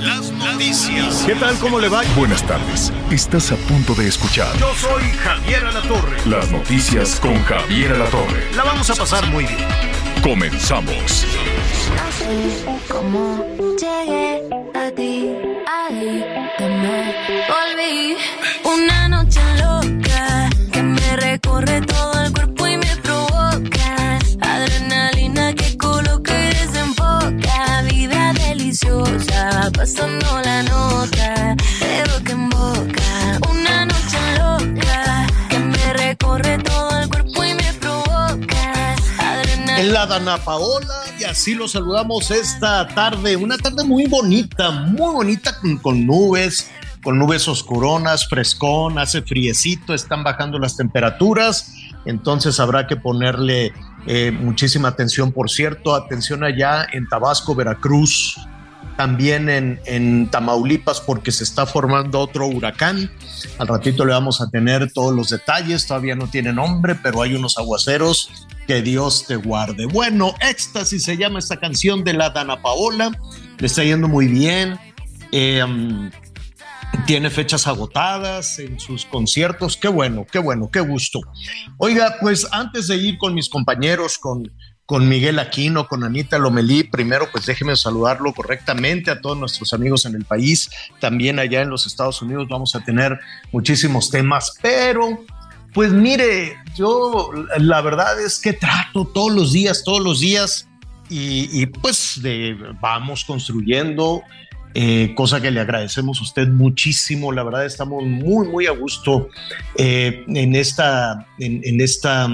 Las noticias. ¿Qué tal? ¿Cómo le va? Buenas tardes. Estás a punto de escuchar Yo soy Javier Alatorre. las noticias con Javier Alatorre. La vamos a pasar muy bien. Comenzamos. Así como llegué a ti, ahí que me volví. Una noche loca que me recorre todo el cuerpo Pasando la nota de boca en boca. Una noche loca que me recorre todo el cuerpo y me provoca. Adrenalina. En la Dana Paola, y así lo saludamos esta tarde. Una tarde muy bonita, muy bonita con, con nubes, con nubes oscuronas, frescón, hace friecito, están bajando las temperaturas. Entonces habrá que ponerle eh, muchísima atención, por cierto, atención allá en Tabasco, Veracruz, también en, Tamaulipas porque se está formando otro huracán. Al ratito le vamos a tener todos los detalles, todavía no tiene nombre, pero hay unos aguaceros. Que Dios te guarde. Bueno, Éxtasis se llama esta canción de la Dana Paola, le está yendo muy bien. Um, tiene fechas agotadas en sus conciertos. Qué bueno, qué bueno, qué gusto. Oiga, pues antes de ir con mis compañeros, con con Miguel Aquino, con Anita Lomelí. Primero, pues déjeme saludarlo correctamente a todos nuestros amigos en el país. También allá en los Estados Unidos vamos a tener muchísimos temas, pero pues mire, yo la verdad es que trato todos los días, todos los días, y, y pues vamos construyendo. Eh, cosa que le agradecemos a usted muchísimo. La verdad, estamos muy, muy a gusto eh, en esta, en, esta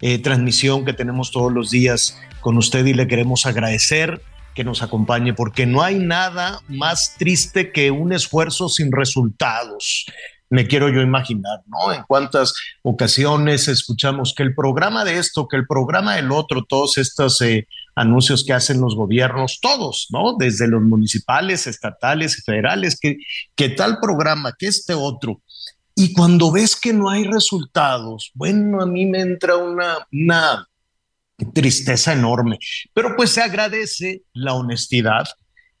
eh, transmisión que tenemos todos los días con usted y le queremos agradecer que nos acompañe porque no hay nada más triste que un esfuerzo sin resultados. Me quiero yo imaginar, ¿no? En cuántas ocasiones escuchamos que el programa de esto, que el programa del otro, todos estos eh, anuncios que hacen los gobiernos, todos, ¿no? Desde los municipales, estatales federales, que, que tal programa, que este otro. Y cuando ves que no hay resultados, bueno, a mí me entra una, una tristeza enorme, pero pues se agradece la honestidad,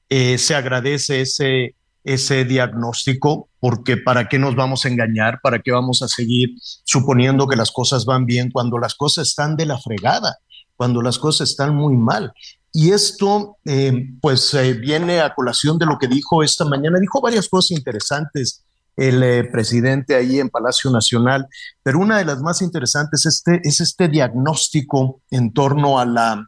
eh, se agradece ese, ese diagnóstico, porque para qué nos vamos a engañar, para qué vamos a seguir suponiendo que las cosas van bien cuando las cosas están de la fregada, cuando las cosas están muy mal. Y esto, eh, pues, eh, viene a colación de lo que dijo esta mañana. Dijo varias cosas interesantes el eh, presidente ahí en Palacio Nacional, pero una de las más interesantes este, es este diagnóstico en torno a la,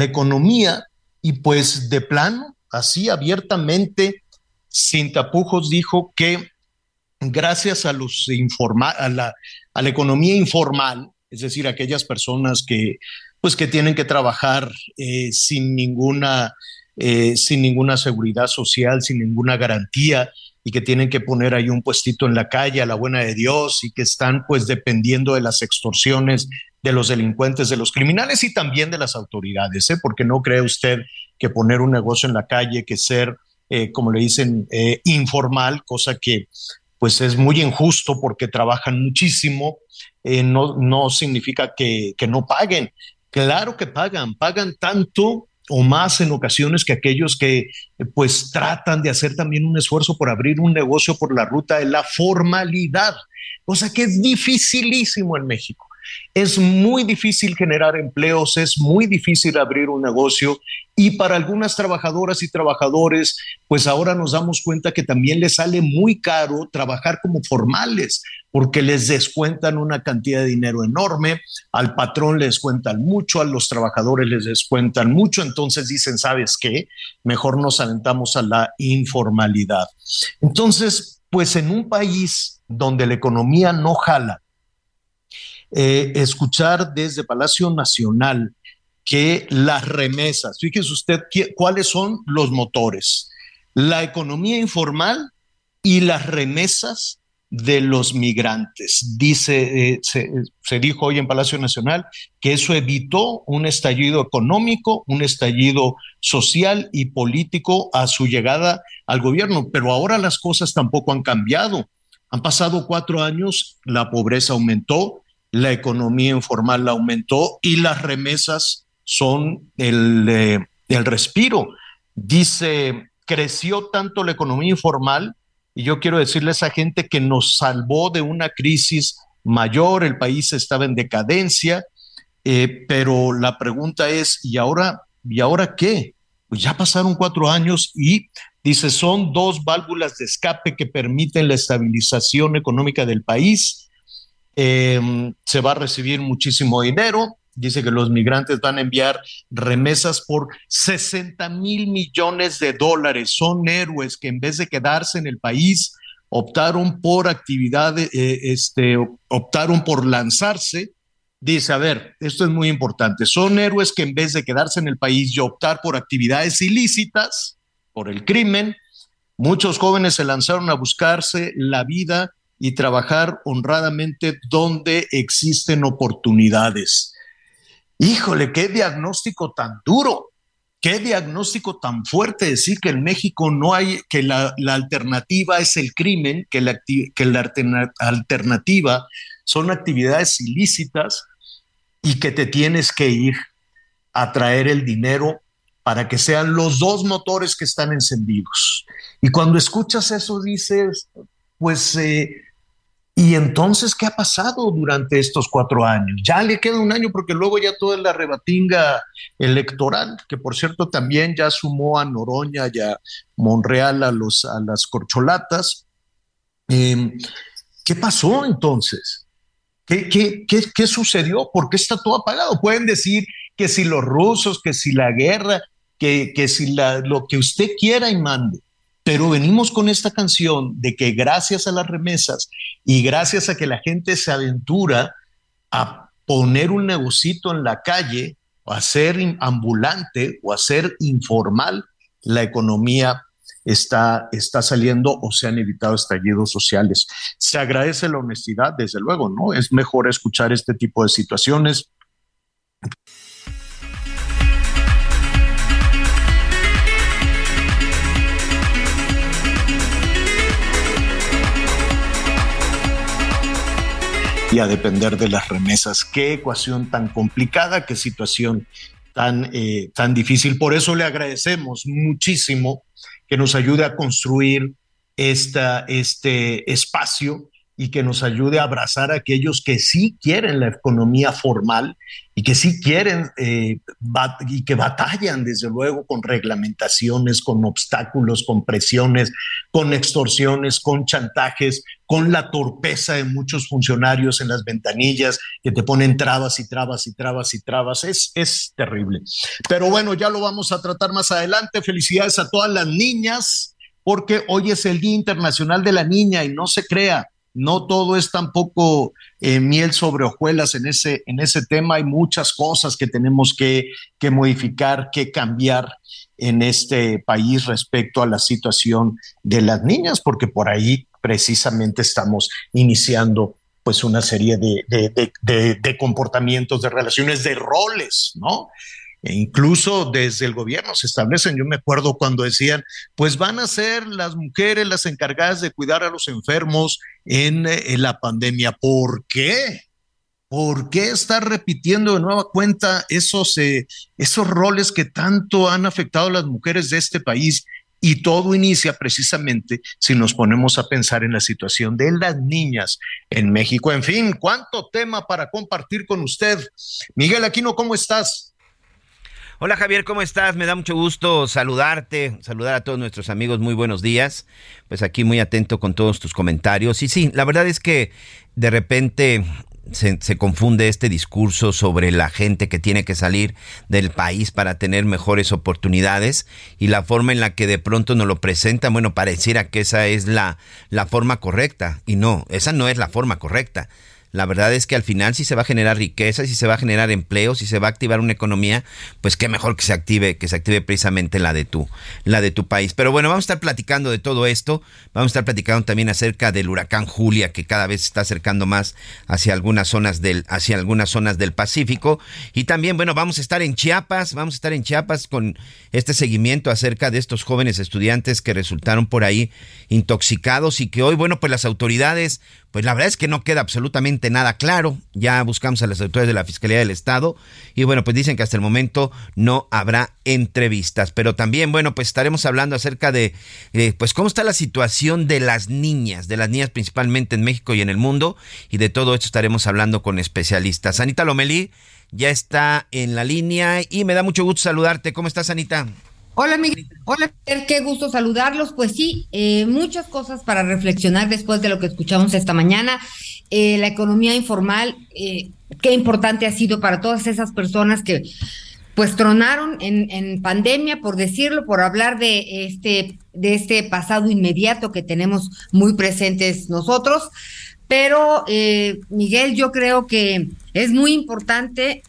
economía y pues de plano, así abiertamente, sin tapujos, dijo que gracias a, los a la economía informal, es decir, aquellas personas que pues que tienen que trabajar eh, sin ninguna eh, sin ninguna seguridad social, sin ninguna garantía y que tienen que poner ahí un puestito en la calle a la buena de Dios y que están pues dependiendo de las extorsiones de los delincuentes, de los criminales y también de las autoridades, ¿eh? porque no cree usted que poner un negocio en la calle, que ser, eh, como le dicen, eh, informal, cosa que pues es muy injusto porque trabajan muchísimo, no, no significa que, que no paguen. Claro que pagan, pagan tanto o más en ocasiones que aquellos que pues tratan de hacer también un esfuerzo por abrir un negocio por la ruta de la formalidad, cosa que es dificilísimo en México. Es muy difícil generar empleos, es muy difícil abrir un negocio y para algunas trabajadoras y trabajadores, pues ahora nos damos cuenta que también les sale muy caro trabajar como formales porque les descuentan una cantidad de dinero enorme, al patrón les descuentan mucho, a los trabajadores les descuentan mucho, entonces dicen, ¿sabes qué? Mejor nos aventamos a la informalidad. Entonces, pues en un país donde la economía no jala, eh, escuchar desde Palacio Nacional que las remesas, fíjese usted cuáles son los motores, la economía informal y las remesas de los migrantes. Dice, eh, se, se, dijo hoy en Palacio Nacional que eso evitó un estallido económico, un estallido social y político a su llegada al gobierno, pero ahora las cosas tampoco han cambiado. Han pasado cuatro años, la pobreza aumentó, la economía informal aumentó y las remesas son el, eh, el respiro. Dice, creció tanto la economía informal y yo quiero decirle a esa gente que nos salvó de una crisis mayor, el país estaba en decadencia, eh, pero la pregunta es, ¿y ahora, ¿y ahora qué? Pues ya pasaron cuatro años y dice, son dos válvulas de escape que permiten la estabilización económica del país. Em, se va a recibir muchísimo dinero, dice que los migrantes van a enviar remesas por 60 mil millones de dólares. Son héroes que en vez de quedarse en el país, optaron por actividades, eh, este, optaron por lanzarse. Dice, a ver, esto es muy importante. Son héroes que en vez de quedarse en el país y optar por actividades ilícitas, por el crimen, muchos jóvenes se lanzaron a buscarse la vida y trabajar honradamente donde existen oportunidades. Híjole, qué diagnóstico tan duro, qué diagnóstico tan fuerte decir que en México no hay, que la, alternativa es el crimen, que la, que la alternativa son actividades ilícitas y que te tienes que ir a traer el dinero para que sean los dos motores que están encendidos. Y cuando escuchas eso dices, pues eh, y entonces, ¿qué ha pasado durante estos cuatro años? Ya le queda un año porque luego ya toda la rebatinga electoral, que por cierto también ya sumó a Noroña y a Monreal a, los, a las corcholatas. Em, ¿Qué pasó entonces? ¿Qué, qué, qué, qué sucedió? ¿Por qué está todo apagado? Pueden decir que si los rusos, que si la guerra, que, que si la, lo que usted quiera y mande. Pero venimos con esta canción de que gracias a las remesas y gracias a que la gente se aventura a poner un negocito en la calle o a ser ambulante o a ser informal, la economía está, está saliendo o se han evitado estallidos sociales. Se agradece la honestidad, desde luego, ¿no? Es mejor escuchar este tipo de situaciones y a depender de las remesas. Qué ecuación tan complicada, qué situación tan, eh, tan difícil. Por eso le agradecemos muchísimo que nos ayude a construir este espacio y que nos ayude a abrazar a aquellos que sí quieren la economía formal y que sí quieren eh, y que batallan desde luego con reglamentaciones, con obstáculos, con presiones, con extorsiones, con chantajes, con la torpeza de muchos funcionarios en las ventanillas que te ponen trabas y trabas y trabas y trabas. Es, es terrible. Pero bueno, ya lo vamos a tratar más adelante. Felicidades a todas las niñas porque hoy es el Día Internacional de la Niña y no se crea no todo es tampoco eh, miel sobre hojuelas en ese, en ese tema. Hay muchas cosas que tenemos que, que modificar, que cambiar en este país respecto a la situación de las niñas, porque por ahí precisamente estamos iniciando pues una serie de, de, de comportamientos, de relaciones, de roles, ¿no? E incluso desde el gobierno se establecen, yo me acuerdo cuando decían, pues van a ser las mujeres las encargadas de cuidar a los enfermos en, eh, la pandemia. ¿Por qué? ¿Por qué estar repitiendo de nueva cuenta esos, eh, esos roles que tanto han afectado a las mujeres de este país? Y todo inicia precisamente si nos ponemos a pensar en la situación de las niñas en México. En fin, ¿cuánto tema para compartir con usted? Miguel Aquino, ¿cómo estás? Hola Javier, ¿cómo estás? Me da mucho gusto saludarte, saludar a todos nuestros amigos, muy buenos días. Pues aquí muy atento con todos tus comentarios. Y sí, la verdad es que de repente se, confunde este discurso sobre la gente que tiene que salir del país para tener mejores oportunidades y la forma en la que de pronto nos lo presentan, bueno, pareciera que esa es la, la forma correcta. Y no, esa no es la forma correcta. La verdad es que al final si se va a generar riqueza, si se va a generar empleo, si se va a activar una economía, pues qué mejor que se active, que se active precisamente la de tu, la de tu país. Pero bueno, vamos a estar platicando de todo esto, vamos a estar platicando también acerca del huracán Julia, que cada vez se está acercando más hacia algunas zonas del, hacia algunas zonas del Pacífico. Y también, bueno, vamos a estar en Chiapas, vamos a estar en Chiapas con este seguimiento acerca de estos jóvenes estudiantes que resultaron por ahí intoxicados y que hoy, bueno, pues las autoridades, pues la verdad es que no queda absolutamente nada claro. Ya buscamos a las autoridades de la Fiscalía del Estado y bueno, pues dicen que hasta el momento no habrá entrevistas. Pero también, bueno, pues estaremos hablando acerca de, eh, pues cómo está la situación de las niñas, de las niñas principalmente en México y en el mundo y de todo esto estaremos hablando con especialistas. Anita Lomelí ya está en la línea y me da mucho gusto saludarte. ¿Cómo estás, Anita? Hola, Miguel. Hola, qué gusto saludarlos. Pues sí, eh, muchas cosas para reflexionar después de lo que escuchamos esta mañana. Eh, la economía informal, eh, qué importante ha sido para todas esas personas que pues tronaron en, en, pandemia, por decirlo, por hablar de este, de este pasado inmediato que tenemos muy presentes nosotros. Pero, Miguel, yo creo que es muy importante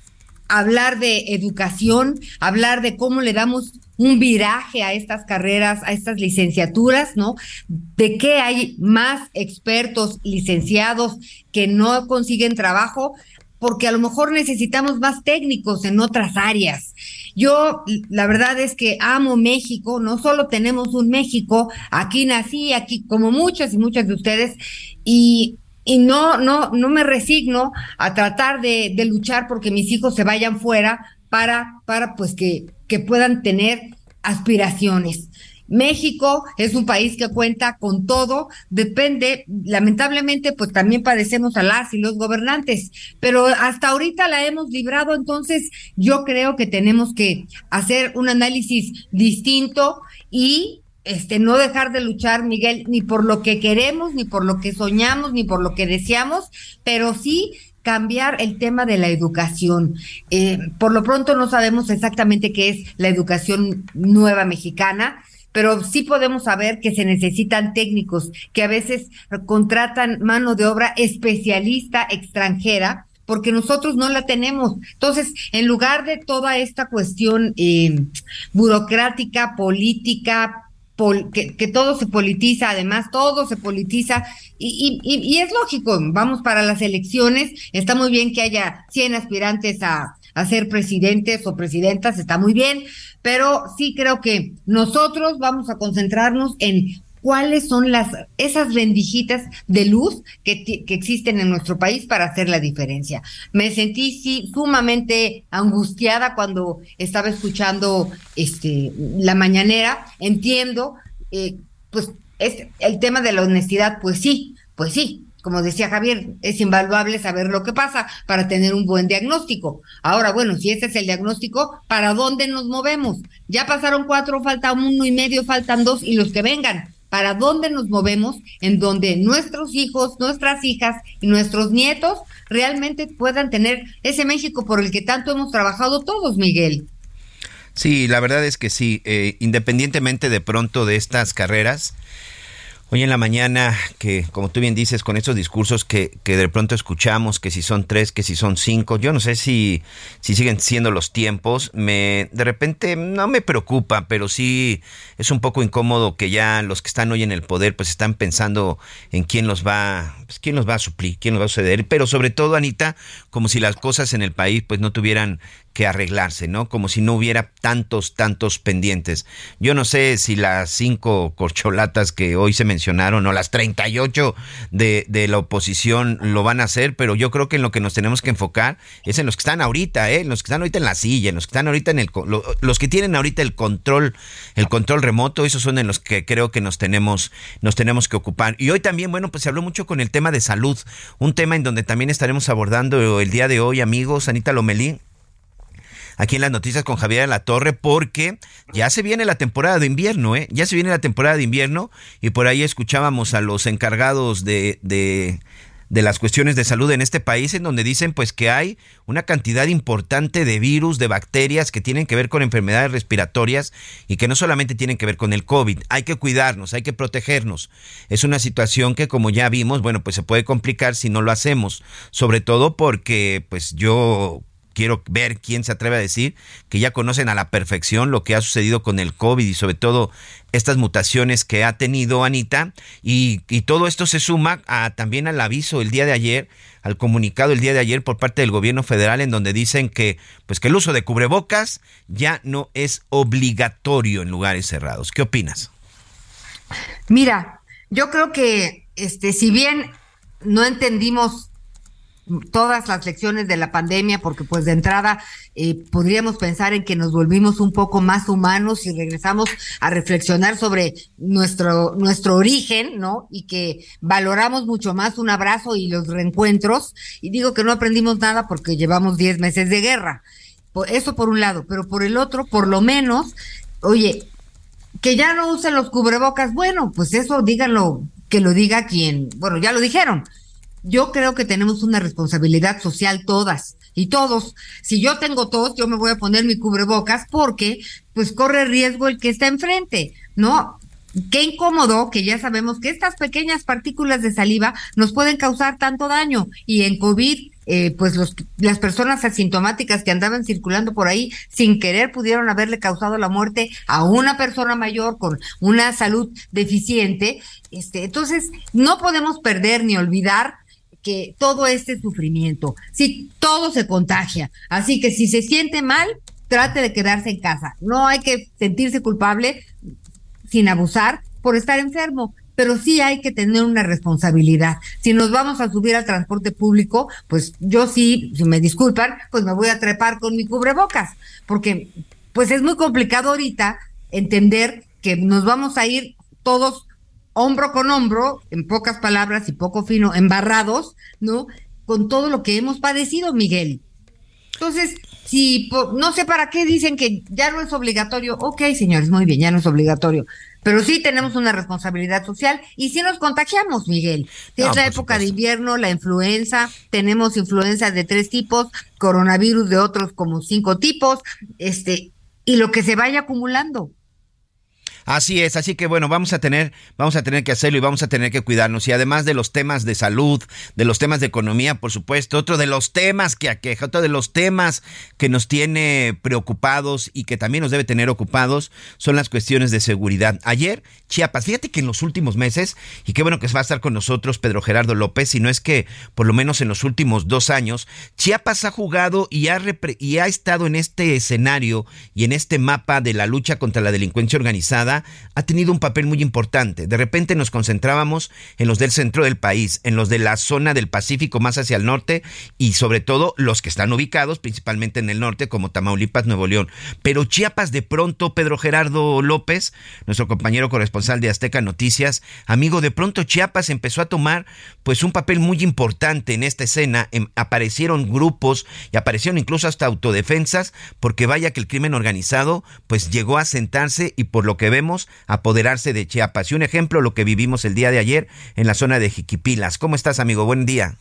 hablar de educación, hablar de cómo le damos un viraje a estas carreras, a estas licenciaturas, ¿no? De que hay más expertos licenciados que no consiguen trabajo, porque a lo mejor necesitamos más técnicos en otras áreas. Yo, la verdad es que amo México, no solo tenemos un México, aquí nací, aquí como muchas y muchas de ustedes, y y no, no, no me resigno a tratar de, de, luchar porque mis hijos se vayan fuera para, para pues que, que puedan tener aspiraciones. México es un país que cuenta con todo, depende, lamentablemente, pues también padecemos a las y los gobernantes, pero hasta ahorita la hemos librado, entonces yo creo que tenemos que hacer un análisis distinto y este, no dejar de luchar, Miguel, ni por lo que queremos, ni por lo que soñamos, ni por lo que deseamos, pero sí cambiar el tema de la educación. Eh, por lo pronto no sabemos exactamente qué es la educación nueva mexicana, pero sí podemos saber que se necesitan técnicos que a veces contratan mano de obra especialista extranjera porque nosotros no la tenemos. Entonces, en lugar de toda esta cuestión eh, burocrática, política, que, todo se politiza, además todo se politiza y, y, y, es lógico, vamos para las elecciones, está muy bien que haya 100 aspirantes a, ser presidentes o presidentas, está muy bien, pero sí creo que nosotros vamos a concentrarnos en cuáles son las esas bendijitas de luz que, que, existen en nuestro país para hacer la diferencia. Me sentí sí, sumamente angustiada cuando estaba escuchando este la mañanera. Entiendo, eh, pues es el tema de la honestidad, pues sí, pues sí. Como decía Javier, es invaluable saber lo que pasa para tener un buen diagnóstico. Ahora, bueno, si ese es el diagnóstico, ¿para dónde nos movemos? Ya pasaron cuatro, falta uno y medio, faltan dos y los que vengan para dónde nos movemos, en donde nuestros hijos, nuestras hijas y nuestros nietos realmente puedan tener ese México por el que tanto hemos trabajado todos, Miguel. Sí, la verdad es que sí, eh, independientemente de pronto de estas carreras, Hoy en la mañana, que como tú bien dices, con estos discursos que, que, de pronto escuchamos, que si son tres, que si son cinco, yo no sé si, si siguen siendo los tiempos, me de repente no me preocupa, pero sí es un poco incómodo que ya los que están hoy en el poder pues están pensando en quién los va, pues, quién los va a suplir, quién los va a suceder, pero sobre todo, Anita, como si las cosas en el país pues no tuvieran que arreglarse, ¿no? Como si no hubiera tantos, tantos pendientes. Yo no sé si las cinco corcholatas que hoy se mencionaron o las 38 de, de la oposición lo van a hacer, pero yo creo que en lo que nos tenemos que enfocar es en los que están ahorita, ¿eh? En los que están ahorita en la silla, en los que están ahorita en el... los que tienen ahorita el control, el control remoto, esos son en los que creo que nos tenemos, nos tenemos que ocupar. Y hoy también, bueno, pues se habló mucho con el tema de salud, un tema en donde también estaremos abordando el día de hoy, amigos, Anita Lomelí aquí en las noticias con Javier La Torre porque ya se viene la temporada de invierno, ¿eh? Ya se viene la temporada de invierno y por ahí escuchábamos a los encargados de, de de las cuestiones de salud en este país en donde dicen pues que hay una cantidad importante de virus, de bacterias que tienen que ver con enfermedades respiratorias y que no solamente tienen que ver con el COVID. Hay que cuidarnos, hay que protegernos. Es una situación que como ya vimos, bueno, pues se puede complicar si no lo hacemos, sobre todo porque pues yo quiero ver quién se atreve a decir que ya conocen a la perfección lo que ha sucedido con el COVID y sobre todo estas mutaciones que ha tenido Anita y, todo esto se suma a, también al aviso el día de ayer, al comunicado el día de ayer por parte del gobierno federal en donde dicen que pues que el uso de cubrebocas ya no es obligatorio en lugares cerrados. ¿Qué opinas? Mira, yo creo que este si bien no entendimos todas las lecciones de la pandemia, porque pues de entrada eh, podríamos pensar en que nos volvimos un poco más humanos y regresamos a reflexionar sobre nuestro, nuestro origen, ¿no? Y que valoramos mucho más un abrazo y los reencuentros. Y digo que no aprendimos nada porque llevamos 10 meses de guerra. Eso por un lado, pero por el otro, por lo menos, oye, que ya no usen los cubrebocas, bueno, pues eso díganlo, que lo diga quien, bueno, ya lo dijeron, yo creo que tenemos una responsabilidad social todas y todos. Si yo tengo tos, yo me voy a poner mi cubrebocas porque pues corre riesgo el que está enfrente, ¿no? Qué incómodo que ya sabemos que estas pequeñas partículas de saliva nos pueden causar tanto daño y en COVID eh, pues los, las personas asintomáticas que andaban circulando por ahí sin querer pudieron haberle causado la muerte a una persona mayor con una salud deficiente. Este, entonces, no podemos perder ni olvidar que todo este sufrimiento, si todo se contagia, así que si se siente mal, trate de quedarse en casa. No hay que sentirse culpable sin abusar por estar enfermo, pero sí hay que tener una responsabilidad. Si nos vamos a subir al transporte público, pues yo sí, si me disculpan, pues me voy a trepar con mi cubrebocas, porque pues es muy complicado ahorita entender que nos vamos a ir todos hombro con hombro, en pocas palabras y poco fino, embarrados, ¿no? Con todo lo que hemos padecido, Miguel. Entonces, si no sé para qué dicen que ya no es obligatorio, ok, señores, muy bien, ya no es obligatorio, pero sí tenemos una responsabilidad social y sí nos contagiamos, Miguel. Si es la época de invierno, la influenza, tenemos influenza de tres tipos, coronavirus de otros como cinco tipos, este, y lo que se vaya acumulando. Así es, así que bueno, vamos a tener, vamos a tener que hacerlo y vamos a tener que cuidarnos. Y además de los temas de salud, de los temas de economía, por supuesto, otro de los temas que aqueja, otro de los temas que nos tiene preocupados y que también nos debe tener ocupados son las cuestiones de seguridad. Ayer, Chiapas, fíjate que en los últimos meses, y qué bueno que va a estar con nosotros Pedro Gerardo López, si no es que por lo menos en los últimos dos años, Chiapas ha jugado y ha, y ha estado en este escenario y en este mapa de la lucha contra la delincuencia organizada ha tenido un papel muy importante. De repente nos concentrábamos en los del centro del país, en los de la zona del Pacífico más hacia el norte y sobre todo los que están ubicados principalmente en el norte como Tamaulipas, Nuevo León. Pero Chiapas de pronto, Pedro Gerardo López, nuestro compañero corresponsal de Azteca Noticias, amigo, de pronto Chiapas empezó a tomar pues un papel muy importante en esta escena. Em, aparecieron grupos y aparecieron incluso hasta autodefensas porque vaya que el crimen organizado pues llegó a sentarse y por lo que vemos apoderarse de Chiapas. Y un ejemplo, lo que vivimos el día de ayer en la zona de Jiquipilas. ¿Cómo estás, amigo? Buen día.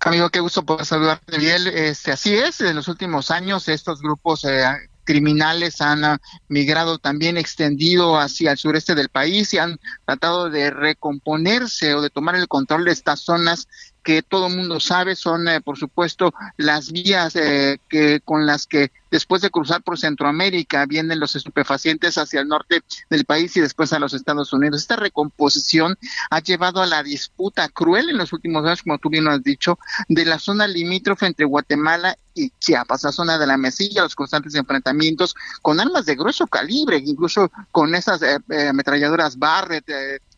Amigo, qué gusto poder saludarte, Miguel. Este, así es, en los últimos años estos grupos eh, criminales han ah, migrado también extendido hacia el sureste del país y han tratado de recomponerse o de tomar el control de estas zonas que todo mundo sabe son, eh, por supuesto, las vías eh, que con las que después de cruzar por Centroamérica vienen los estupefacientes hacia el norte del país y después a los Estados Unidos. Esta recomposición ha llevado a la disputa cruel en los últimos años, como tú bien lo has dicho, de la zona limítrofe entre Guatemala y Chiapas, la zona de la mesilla, los constantes enfrentamientos con armas de grueso calibre, incluso con esas eh, ametralladoras Barrett,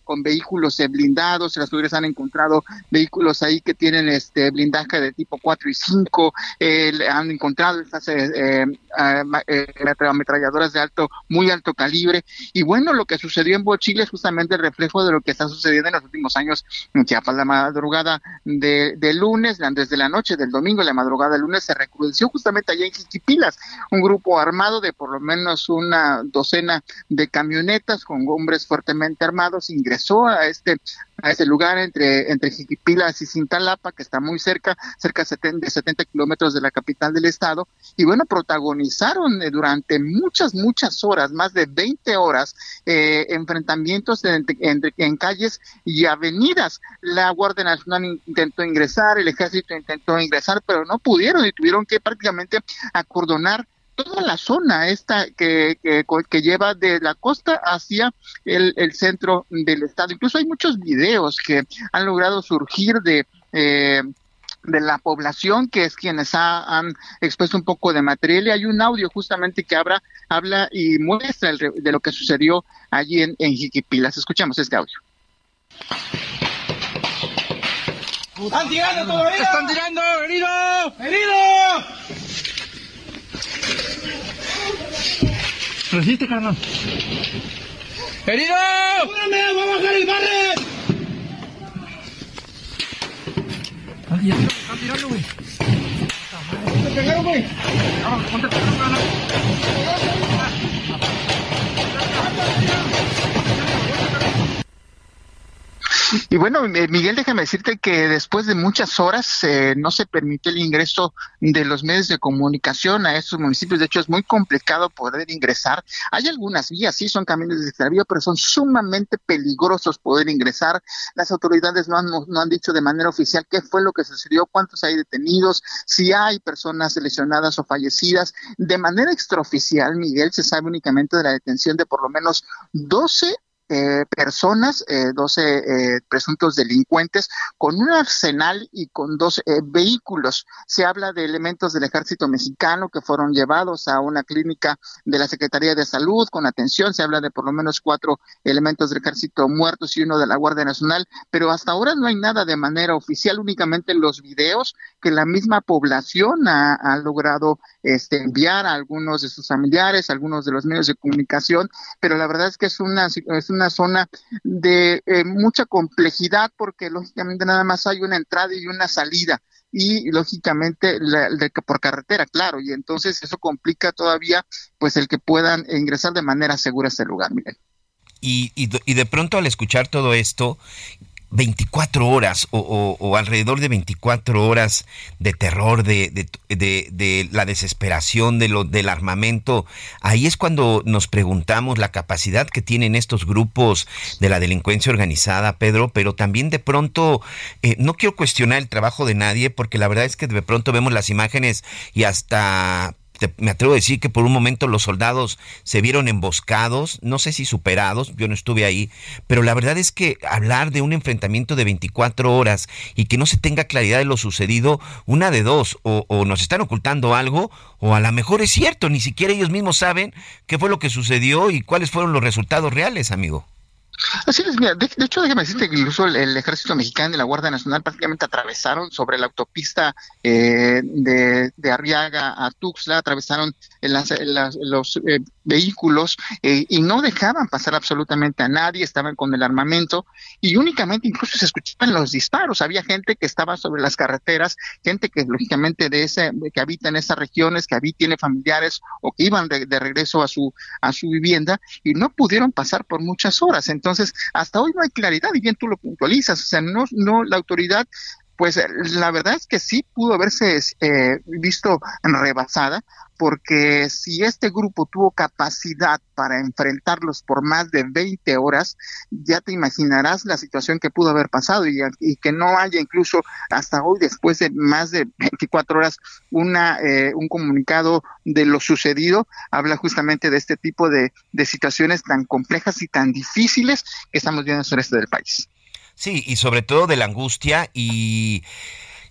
con vehículos eh, blindados, las autoridades han encontrado vehículos ahí que tienen este blindaje de tipo 4 y 5, eh, han encontrado estas eh, ametralladoras de alto, muy alto calibre, y bueno, lo que sucedió en Bochile es justamente el reflejo de lo que está sucediendo en los últimos años en Chiapas, la madrugada de, lunes, desde la noche del domingo, la madrugada del lunes se recrudeció justamente allá en Jiquipilas, un grupo armado de por lo menos una docena de camionetas con hombres fuertemente armados ingresaron a este a ese lugar entre, entre Jiquipilas y Cintalapa, que está muy cerca, cerca de 70, kilómetros de la capital del estado, y bueno, protagonizaron eh, durante muchas, muchas horas, más de 20 horas, eh, enfrentamientos en, calles y avenidas. La Guardia Nacional intentó ingresar, el ejército intentó ingresar, pero no pudieron y tuvieron que prácticamente acordonar toda la zona esta que, que, lleva de la costa hacia el, centro del estado. Incluso hay muchos videos que han logrado surgir de... Eh, de la población, que es quienes han expuesto un poco de material, y hay un audio justamente que habla, habla y muestra de lo que sucedió allí en, en Jiquipilas. Escuchamos este audio. ¡Están tirando todavía! ¡Están tirando! ¡Herido! ¡Herido! Resiste, carnal. ¡Herido! ¡Apúrame! ¡Va a bajar el barre! Ay, ya están tirando, güey. ¿Te pegaron, güey? Vamos, ponte el carnal. Y bueno, eh, Miguel, déjame decirte que después de muchas horas eh, no se permite el ingreso de los medios de comunicación a estos municipios. De hecho, es muy complicado poder ingresar. Hay algunas vías, sí, son caminos de extravío, pero son sumamente peligrosos poder ingresar. Las autoridades no han, no han dicho de manera oficial qué fue lo que sucedió, cuántos hay detenidos, si hay personas lesionadas o fallecidas. De manera extraoficial, Miguel, se sabe únicamente de la detención de por lo menos 12 eh, personas, eh, 12 eh, presuntos delincuentes, con un arsenal y con dos eh, vehículos. Se habla de elementos del ejército mexicano que fueron llevados a una clínica de la Secretaría de Salud con atención. Se habla de por lo menos cuatro elementos del ejército muertos y uno de la Guardia Nacional, pero hasta ahora no hay nada de manera oficial, únicamente los videos que la misma población ha, logrado este, enviar a algunos de sus familiares, algunos de los medios de comunicación, pero la verdad es que es una zona de eh, mucha complejidad porque lógicamente nada más hay una entrada y una salida y lógicamente de, por carretera, claro, y entonces eso complica todavía pues el que puedan ingresar de manera segura a este lugar, Miguel. Y, y, y, de pronto al escuchar todo esto 24 horas o, alrededor de 24 horas de terror, de, de, la desesperación, de lo, del armamento. Ahí es cuando nos preguntamos la capacidad que tienen estos grupos de la delincuencia organizada, Pedro, pero también de pronto, eh, no quiero cuestionar el trabajo de nadie, porque la verdad es que de pronto vemos las imágenes y hasta me atrevo a decir que por un momento los soldados se vieron emboscados, no sé si superados, yo no estuve ahí, pero la verdad es que hablar de un enfrentamiento de 24 horas y que no se tenga claridad de lo sucedido, una de dos, o, o nos están ocultando algo, o a lo mejor es cierto, ni siquiera ellos mismos saben qué fue lo que sucedió y cuáles fueron los resultados reales, amigo. Así es, mira, de, hecho déjame decirte que incluso el, ejército mexicano y la Guardia Nacional prácticamente atravesaron sobre la autopista eh, de, de, Arriaga a Tuxtla, atravesaron los eh, vehículos eh, y no dejaban pasar absolutamente a nadie, estaban con el armamento y únicamente incluso se escuchaban los disparos, había gente que estaba sobre las carreteras, gente que lógicamente de ese, que habita en esas regiones, que habita, tiene familiares o que iban de, de regreso a su, a su vivienda y no pudieron pasar por muchas horas. Entonces, hasta hoy no hay claridad y bien tú lo puntualizas, o sea, no, no, la autoridad pues eh, la verdad es que sí pudo haberse eh, visto rebasada, porque si este grupo tuvo capacidad para enfrentarlos por más de 20 horas, ya te imaginarás la situación que pudo haber pasado y, que no haya incluso hasta hoy, después de más de 24 horas, una, eh, un comunicado de lo sucedido, habla justamente de este tipo de, de situaciones tan complejas y tan difíciles que estamos viendo en el sureste del país. Sí, y sobre todo de la angustia y...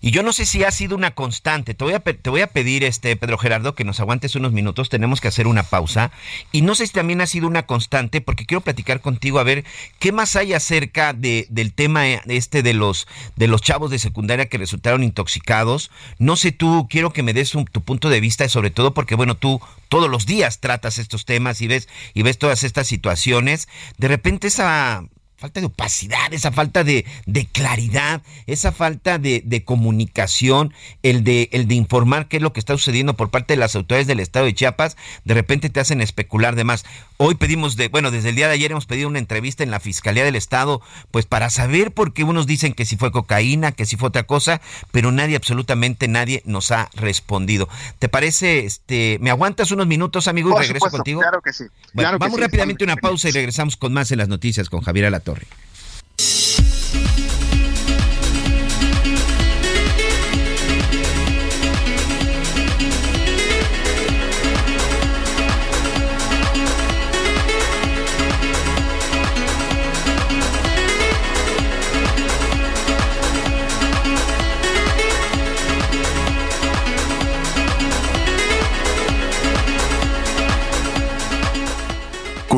Y yo no sé si ha sido una constante. Te voy, a, te voy a pedir, este Pedro Gerardo, que nos aguantes unos minutos. Tenemos que hacer una pausa. Y no sé si también ha sido una constante, porque quiero platicar contigo a ver qué más hay acerca de, del tema este de los, de los chavos de secundaria que resultaron intoxicados. No sé tú, quiero que me des tu punto de vista, sobre todo porque, bueno, tú todos los días tratas estos temas y ves, y ves todas estas situaciones. De repente esa falta de opacidad, esa falta de, de claridad, esa falta de, de, comunicación, el de, el de informar qué es lo que está sucediendo por parte de las autoridades del estado de Chiapas, de repente te hacen especular de más. Hoy pedimos de, bueno, desde el día de ayer hemos pedido una entrevista en la Fiscalía del Estado, pues para saber por qué unos dicen que si fue cocaína, que si fue otra cosa, pero nadie, absolutamente nadie nos ha respondido. ¿Te parece, este, me aguantas unos minutos, amigo, y regreso contigo? Claro que sí. Bueno, vamos rápidamente a una pausa y regresamos con más en las noticias con Javier Alato. Torre.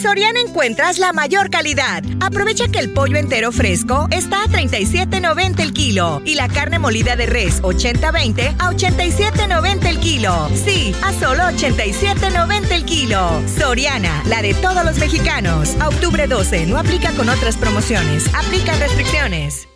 Soriana encuentras la mayor calidad. Aprovecha que el pollo entero fresco está a 37.90 el kilo y la carne molida de res 80-20 a 87.90 el kilo. Sí, a solo 87.90 el kilo. Soriana, la de todos los mexicanos. Octubre 12, no aplica con otras promociones. Aplican restricciones.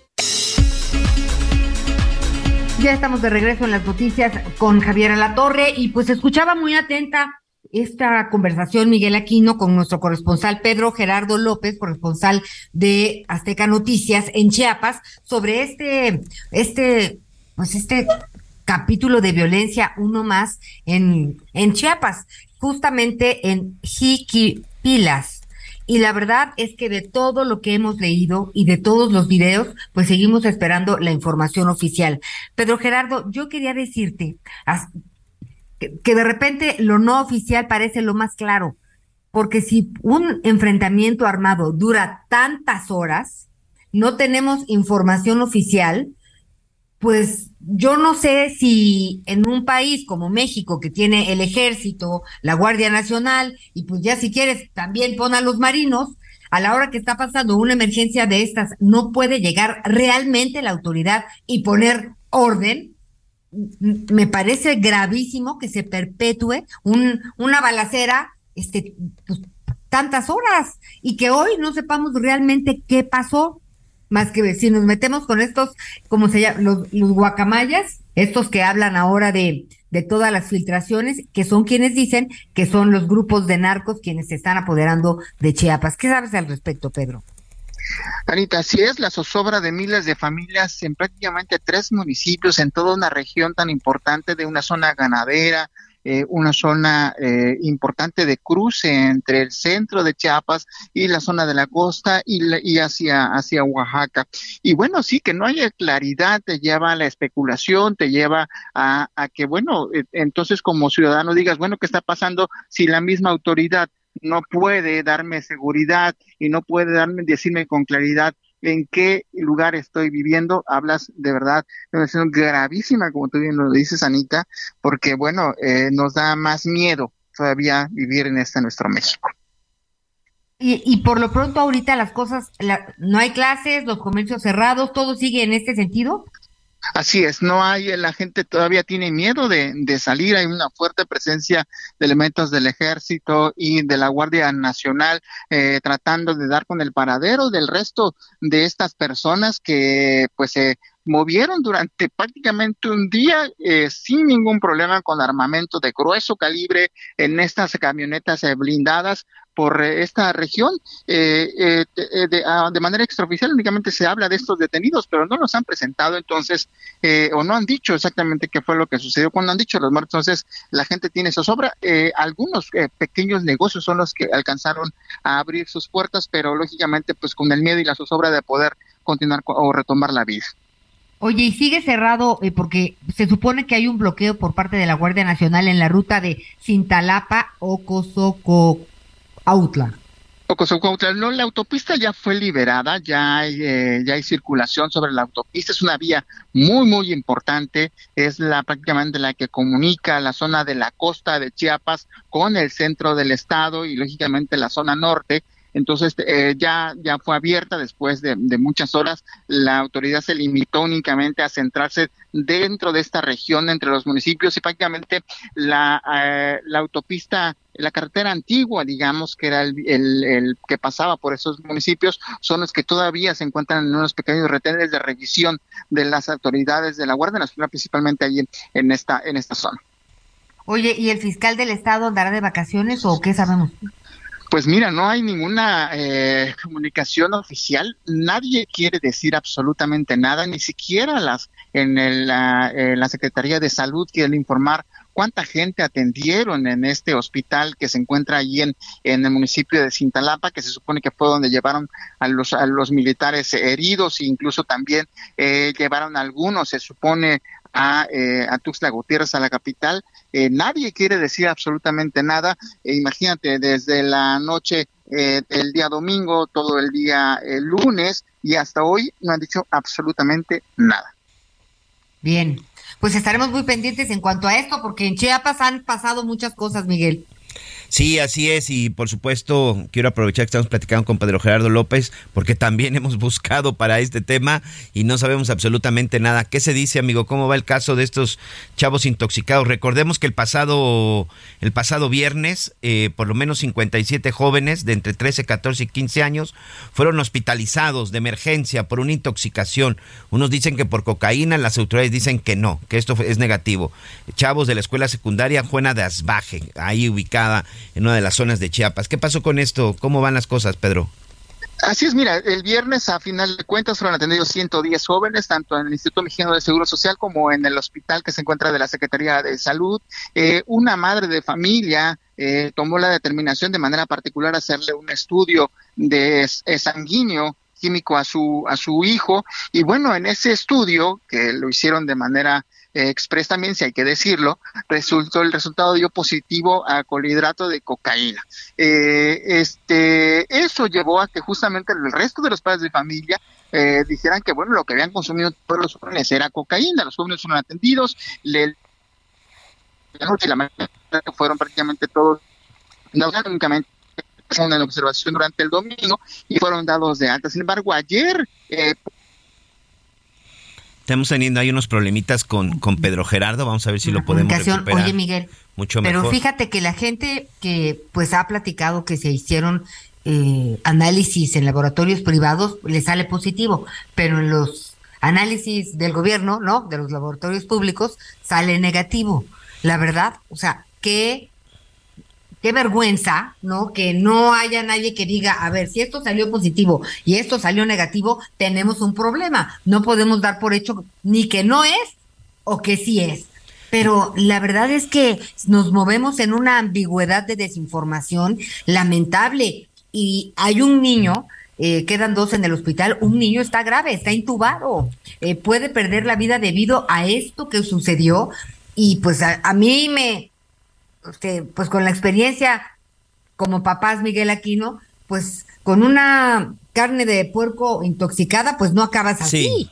Ya estamos de regreso en las noticias con Javier Alatorre y pues escuchaba muy atenta esta conversación, Miguel Aquino, con nuestro corresponsal Pedro Gerardo López, corresponsal de Azteca Noticias en Chiapas, sobre este, este, pues este capítulo de violencia, uno más en, en Chiapas, justamente en Jiquipilas. Y la verdad es que de todo lo que hemos leído y de todos los videos, pues seguimos esperando la información oficial. Pedro Gerardo, yo quería decirte, que, de repente lo no oficial parece lo más claro, porque si un enfrentamiento armado dura tantas horas, no tenemos información oficial, pues yo no sé si en un país como México, que tiene el ejército, la Guardia Nacional, y pues ya si quieres también pon a los marinos, a la hora que está pasando una emergencia de estas, no puede llegar realmente la autoridad y poner orden me parece gravísimo que se perpetúe un, una balacera este, pues, tantas horas y que hoy no sepamos realmente qué pasó, más que si nos metemos con estos, como se llama, los, los guacamayas, estos que hablan ahora de, de todas las filtraciones, que son quienes dicen que son los grupos de narcos quienes se están apoderando de Chiapas. ¿Qué sabes al respecto, Pedro? Anita, así es la zozobra de miles de familias en prácticamente tres municipios en toda una región tan importante de una zona ganadera, eh, una zona eh, importante de cruce entre el centro de Chiapas y la zona de la costa y, y hacia, hacia Oaxaca. Y bueno, sí, que no haya claridad te lleva a la especulación, te lleva a, a que, bueno, eh, entonces como ciudadano digas, bueno, ¿qué está pasando si la misma autoridad no puede darme seguridad y no puede darme, decirme con claridad en qué lugar estoy viviendo, hablas de verdad de una situación gravísima, como tú bien lo dices, Anita, porque bueno, eh, nos da más miedo todavía vivir en este nuestro México. Y, y por lo pronto ahorita las cosas, no hay clases, los comercios cerrados, todo sigue en este sentido. Así es, no hay, la gente todavía tiene miedo de, de, salir, hay una fuerte presencia de elementos del ejército y de la Guardia Nacional eh, tratando de dar con el paradero del resto de estas personas que pues se movieron durante prácticamente un día eh, sin ningún problema con armamento de grueso calibre en estas camionetas eh, blindadas por eh, esta región. Eh, de, ah, de, manera extraoficial únicamente se habla de estos detenidos, pero no los han presentado entonces o no han dicho exactamente qué fue lo que sucedió cuando han dicho los muertos. Entonces la gente tiene zozobra. algunos pequeños negocios son los que alcanzaron a abrir sus puertas, pero lógicamente pues con el miedo y la zozobra de poder continuar o retomar la vida. Oye, y sigue cerrado eh, porque se supone que hay un bloqueo por parte de la Guardia Nacional en la ruta de Cintalapa, Ocosoco, Autla. no, la autopista ya fue liberada, ya hay, eh, ya hay circulación sobre la autopista, es una vía muy, muy importante, es la prácticamente la que comunica la zona de la costa de Chiapas con el centro del estado y lógicamente la zona norte, entonces, eh, ya, ya fue abierta después de, muchas horas. La autoridad se limitó únicamente a centrarse dentro de esta región, entre los municipios, y prácticamente la, eh, la autopista, la carretera antigua, digamos, que era el, el, que pasaba por esos municipios, son los que todavía se encuentran en unos pequeños retenes de revisión de las autoridades de la Guardia Nacional, principalmente allí en esta, en esta zona. Oye, ¿y el fiscal del Estado andará de vacaciones o qué sabemos? Pues mira, no hay ninguna eh, comunicación oficial, nadie quiere decir absolutamente nada, ni siquiera las en, la, Secretaría de Salud quieren informar cuánta gente atendieron en este hospital que se encuentra allí en, en el municipio de Cintalapa, que se supone que fue donde llevaron a los, a los militares heridos e incluso también eh, llevaron algunos, se supone, a, eh, a Tuxtla Gutiérrez, a la capital. Eh, nadie quiere decir absolutamente nada. E imagínate, desde la noche eh, del día domingo, todo el día el lunes y hasta hoy no han dicho absolutamente nada. Bien, pues estaremos muy pendientes en cuanto a esto, porque en Chiapas han pasado muchas cosas, Miguel. Sí, así es, y por supuesto quiero aprovechar que estamos platicando con Pedro Gerardo López, porque también hemos buscado para este tema y no sabemos absolutamente nada. ¿Qué se dice, amigo? ¿Cómo va el caso de estos chavos intoxicados? Recordemos que el pasado, el pasado viernes, eh, por lo menos 57 jóvenes de entre 13, 14 y 15 años fueron hospitalizados de emergencia por una intoxicación. Unos dicen que por cocaína, las autoridades dicen que no, que esto es negativo. Chavos de la escuela secundaria Juana de Asbaje, ahí ubicada en una de las zonas de Chiapas. ¿Qué pasó con esto? ¿Cómo van las cosas, Pedro? Así es, mira, el viernes a final de cuentas fueron atendidos 110 jóvenes, tanto en el Instituto Mexicano de Seguro Social como en el hospital que se encuentra de la Secretaría de Salud. Eh, una madre de familia eh, tomó la determinación de manera particular hacerle un estudio de sanguíneo químico a su a su hijo y bueno en ese estudio que lo hicieron de manera express también, si hay que decirlo, resultó el resultado dio positivo a colhidrato de cocaína. Eh, este, eso llevó a que justamente el resto de los padres de familia eh, dijeran que bueno, lo que habían consumido todos los jóvenes era cocaína, los jóvenes fueron atendidos, le, y la fueron prácticamente todos únicamente en observación durante el domingo y fueron dados de alta. Sin embargo, ayer eh, Estamos teniendo ahí unos problemitas con, con Pedro Gerardo, vamos a ver si lo podemos recuperar. Oye, Miguel, mucho pero fíjate que la gente que pues ha platicado que se hicieron eh, análisis en laboratorios privados le sale positivo, pero en los análisis del gobierno, ¿no? De los laboratorios públicos sale negativo. La verdad, o sea, qué qué vergüenza, ¿no? Que no haya nadie que diga, a ver, si esto salió positivo y esto salió negativo, tenemos un problema. No podemos dar por hecho ni que no es o que sí es. Pero la verdad es que nos movemos en una ambigüedad de desinformación lamentable. Y hay un niño, eh, quedan dos en el hospital, un niño está grave, está intubado, eh, puede perder la vida debido a esto que sucedió. Y pues a mí me, este, pues con la experiencia como papás Miguel Aquino, pues con una carne de puerco intoxicada, pues no acabas así.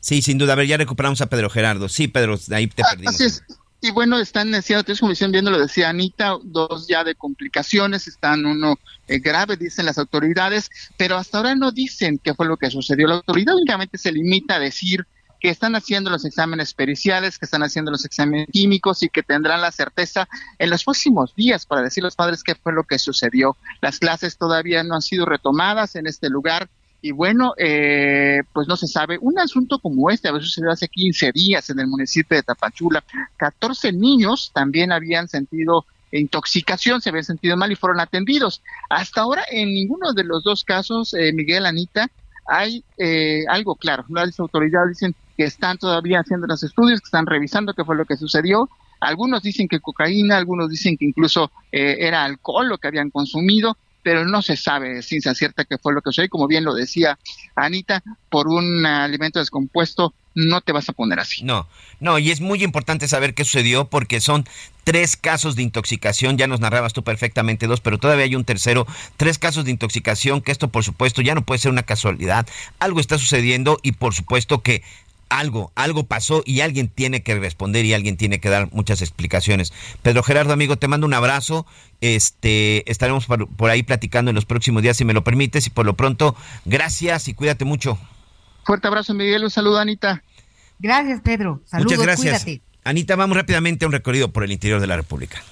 Sí, sin duda. A ver, ya recuperamos a Pedro Gerardo. Sí, Pedro, ahí te ah, perdimos. Así es. Y bueno, están decía tres comisión viendo, lo decía Anita, dos ya de complicaciones, están uno eh, grave, dicen las autoridades, pero hasta ahora no dicen qué fue lo que sucedió. La autoridad únicamente se limita a decir que están haciendo los exámenes periciales, que están haciendo los exámenes químicos y que tendrán la certeza en los próximos días para decir a los padres qué fue lo que sucedió. Las clases todavía no han sido retomadas en este lugar y bueno, eh, pues no se sabe. Un asunto como este había sucedido hace 15 días en el municipio de Tapachula. 14 niños también habían sentido intoxicación, se habían sentido mal y fueron atendidos. Hasta ahora en ninguno de los dos casos, eh, Miguel Anita, hay eh, algo claro. Las autoridades dicen que están todavía haciendo los estudios, que están revisando qué fue lo que sucedió. Algunos dicen que cocaína, algunos dicen que incluso eh, era alcohol lo que habían consumido, pero no se sabe ciencia cierta qué fue lo que sucedió. Como bien lo decía Anita, por un alimento descompuesto no te vas a poner así. No, no, y es muy importante saber qué sucedió porque son tres casos de intoxicación, ya nos narrabas tú perfectamente dos, pero todavía hay un tercero, tres casos de intoxicación, que esto por supuesto ya no puede ser una casualidad, algo está sucediendo y por supuesto que algo, algo pasó y alguien tiene que responder y alguien tiene que dar muchas explicaciones. Pedro Gerardo, amigo, te mando un abrazo. Este, estaremos por, por ahí platicando en los próximos días, si me lo permites, y por lo pronto, gracias y cuídate mucho. Fuerte abrazo, Miguel. Un saludo, Anita. Gracias, Pedro. Saludos, Muchas gracias. cuídate. Anita, vamos rápidamente a un recorrido por el interior de la República.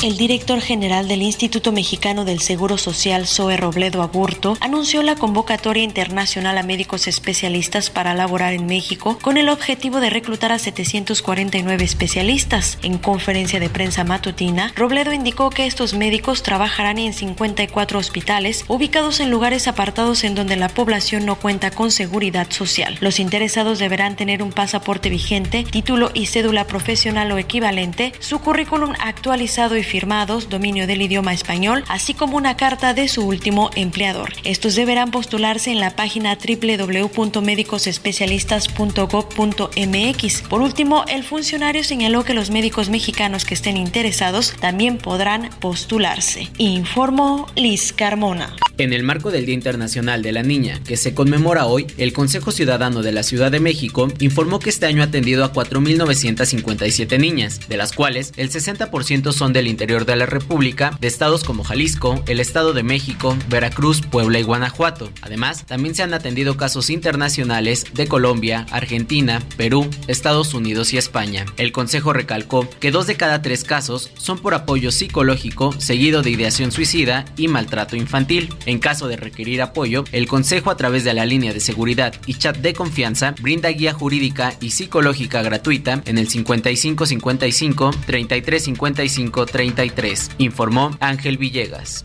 El director general del Instituto Mexicano del Seguro Social, Zoe Robledo Aburto, anunció la convocatoria internacional a médicos especialistas para laborar en México con el objetivo de reclutar a 749 especialistas. En conferencia de prensa matutina, Robledo indicó que estos médicos trabajarán en 54 hospitales ubicados en lugares apartados en donde la población no cuenta con seguridad social. Los interesados deberán tener un pasaporte vigente, título y cédula profesional o equivalente, su currículum actualizado y firmados, dominio del idioma español, así como una carta de su último empleador. Estos deberán postularse en la página www.médicosespecialistas.gov.mx. Por último, el funcionario señaló que los médicos mexicanos que estén interesados también podrán postularse. Informó Liz Carmona. En el marco del Día Internacional de la Niña, que se conmemora hoy, el Consejo Ciudadano de la Ciudad de México informó que este año ha atendido a 4.957 niñas, de las cuales el 60% son del interior de la República, de estados como Jalisco, el Estado de México, Veracruz, Puebla y Guanajuato. Además, también se han atendido casos internacionales de Colombia, Argentina, Perú, Estados Unidos y España. El Consejo recalcó que dos de cada tres casos son por apoyo psicológico, seguido de ideación suicida y maltrato infantil. En caso de requerir apoyo, el Consejo a través de la línea de seguridad y chat de confianza brinda guía jurídica y psicológica gratuita en el 5555 3355 33, informó Ángel Villegas.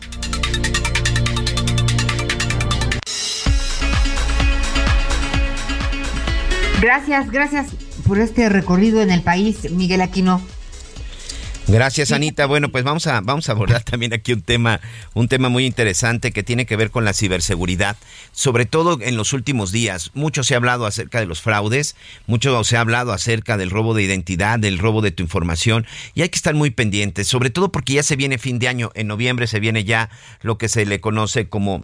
Gracias, gracias por este recorrido en el país, Miguel Aquino. Gracias, Anita. Bueno, pues vamos a, vamos a abordar también aquí un tema, un tema muy interesante que tiene que ver con la ciberseguridad. Sobre todo en los últimos días, mucho se ha hablado acerca de los fraudes, mucho se ha hablado acerca del robo de identidad, del robo de tu información, y hay que estar muy pendientes, sobre todo porque ya se viene fin de año, en noviembre se viene ya lo que se le conoce como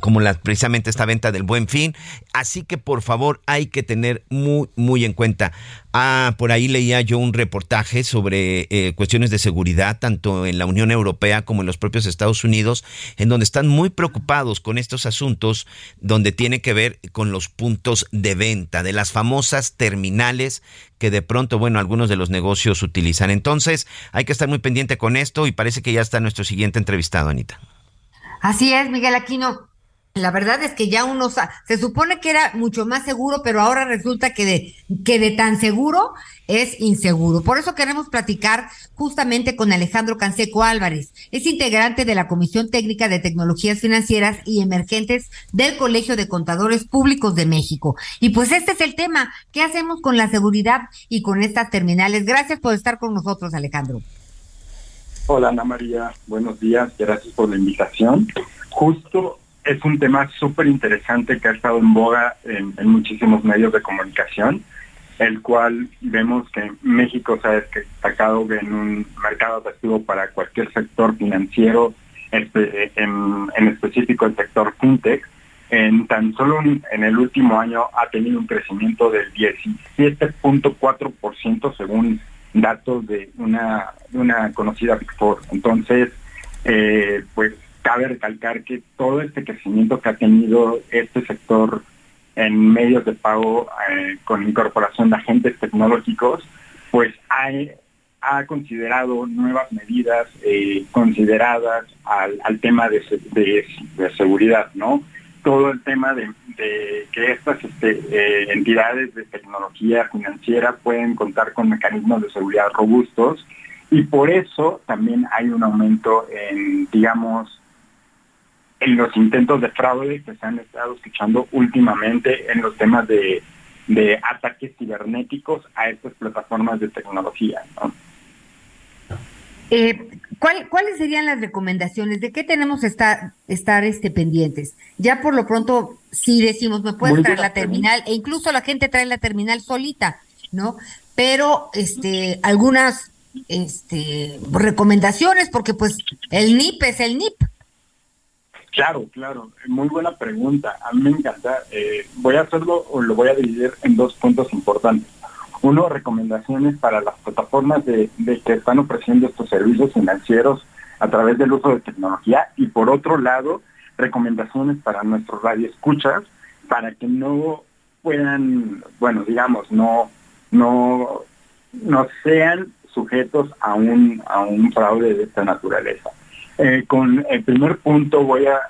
como la, precisamente esta venta del buen fin. Así que por favor hay que tener muy, muy en cuenta. Ah, por ahí leía yo un reportaje sobre eh, cuestiones de seguridad, tanto en la Unión Europea como en los propios Estados Unidos, en donde están muy preocupados con estos asuntos, donde tiene que ver con los puntos de venta, de las famosas terminales que de pronto, bueno, algunos de los negocios utilizan. Entonces, hay que estar muy pendiente con esto y parece que ya está nuestro siguiente entrevistado, Anita. Así es, Miguel Aquino. La verdad es que ya uno se supone que era mucho más seguro, pero ahora resulta que de, que de tan seguro es inseguro. Por eso queremos platicar justamente con Alejandro Canseco Álvarez. Es integrante de la Comisión Técnica de Tecnologías Financieras y Emergentes del Colegio de Contadores Públicos de México. Y pues este es el tema. ¿Qué hacemos con la seguridad y con estas terminales? Gracias por estar con nosotros, Alejandro. Hola Ana María, buenos días, gracias por la invitación. Justo es un tema súper interesante que ha estado en boga en, muchísimos medios de comunicación, el cual vemos que México se ha destacado en un mercado atractivo para cualquier sector financiero, este, en, específico el sector fintech. En tan solo un- en el último año ha tenido un crecimiento del 17.4% según datos de una, una conocida Big. Entonces, eh, pues cabe recalcar que todo este crecimiento que ha tenido este sector en medios de pago eh, con incorporación de agentes tecnológicos, pues ha, considerado nuevas medidas eh, consideradas al, tema de, se- de- de seguridad, ¿no? Todo el tema de, de que estas este, eh, entidades de tecnología financiera pueden contar con mecanismos de seguridad robustos y por eso también hay un aumento en, digamos, en los intentos de fraude que se han estado escuchando últimamente en los temas de, de ataques cibernéticos a estas plataformas de tecnología. ¿no? Eh, ¿Cuáles serían las recomendaciones? ¿De qué tenemos que estar, estar este, pendientes? Ya por lo pronto, si decimos, me puedes traer la terminal, e incluso la gente trae la terminal solita, ¿no? Pero este, algunas este, recomendaciones, porque pues el NIP es el NIP. Claro, claro, muy buena pregunta. A mí me encanta. Eh, voy a hacerlo o lo voy a dividir en dos puntos importantes. Uno, recomendaciones para las plataformas de, que están ofreciendo estos servicios financieros a través del uso de tecnología y por otro lado, recomendaciones para nuestros radioescuchas para que no puedan, bueno, digamos, no, no, no sean sujetos a un, a un fraude de esta naturaleza. Eh, con el primer punto voy a,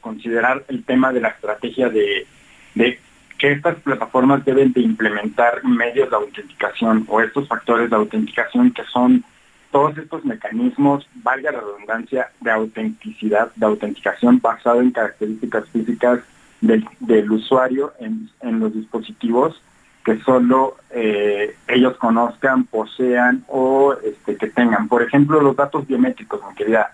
considerar el tema de la estrategia de, de que estas plataformas deben de implementar medios de autenticación o estos factores de autenticación que son todos estos mecanismos, valga la redundancia, de autenticidad, de autenticación basado en características físicas del, usuario en, los dispositivos que solo eh, ellos conozcan, posean o este, que tengan. Por ejemplo, los datos biométricos, mi querida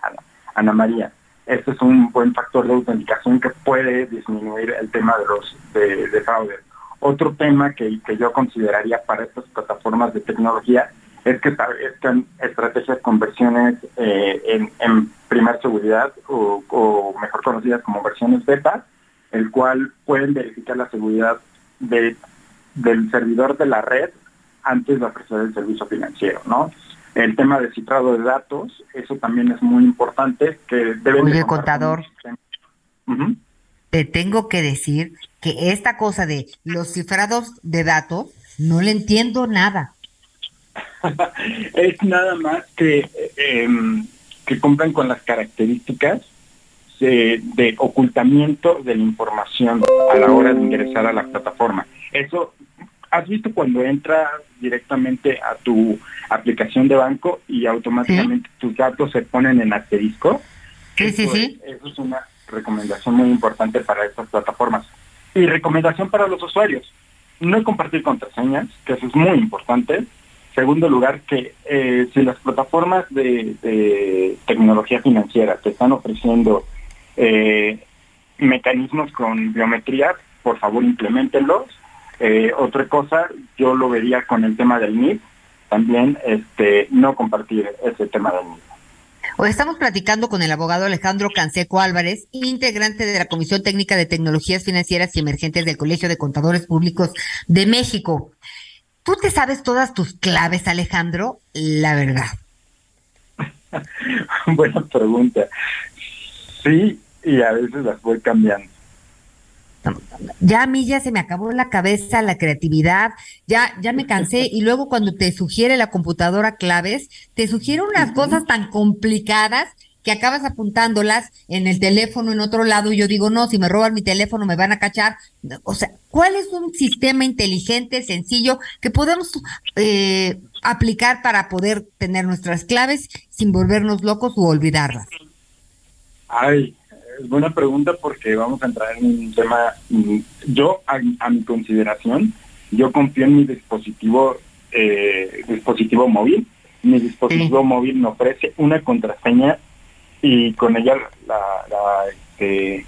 Ana María. Este es un buen factor de autenticación que puede disminuir el tema de los de, fraude. Otro tema que, yo consideraría para estas plataformas de tecnología es que establezcan estrategias con versiones eh, en, en primera seguridad o, mejor conocidas como versiones beta, el cual pueden verificar la seguridad del servidor de la red antes de ofrecer el servicio financiero, ¿no? el tema de cifrado de datos, eso también es muy importante, que deben Oye, contador, te tengo que decir que esta cosa de los cifrados de datos, no le entiendo nada. es nada más que, em, que cumplan con las características de, de, ocultamiento de la información a la hora de ingresar a la plataforma. Eso ¿Has visto cuando entras directamente a tu aplicación de banco y automáticamente tus datos se ponen en asterisco? Sí, sí, sí. eso es una recomendación muy importante para estas plataformas. Y recomendación para los usuarios. No compartir contraseñas, que eso es muy importante. Segundo lugar, que eh, si las plataformas de, tecnología financiera te están ofreciendo eh, mecanismos con biometría, por favor implementenlos eh, otra cosa, yo lo vería con el tema del NIP, también este, no compartir ese tema del NIP. Hoy estamos platicando con el abogado Alejandro Canseco Álvarez, integrante de la Comisión Técnica de Tecnologías Financieras y Emergentes del Colegio de Contadores Públicos de México. ¿Tú te sabes todas tus claves, Alejandro? La verdad. Buena pregunta. Sí, y a veces las voy cambiando ya a mí ya se me acabó la cabeza, la creatividad, ya, ya me cansé y luego cuando te sugiere la computadora claves, te sugiere unas cosas tan complicadas que acabas apuntándolas en el teléfono en otro lado y yo digo, no, si me roban mi teléfono me van a cachar. O sea, ¿cuál es un sistema inteligente, sencillo, que podemos eh, aplicar para poder tener nuestras claves sin volvernos locos o olvidarlas? Ay, es buena pregunta porque vamos a entrar en un tema, mm, yo a, mi consideración, yo confío en mi dispositivo, eh, dispositivo móvil. Mi dispositivo móvil me ofrece una contraseña y con ella la, este,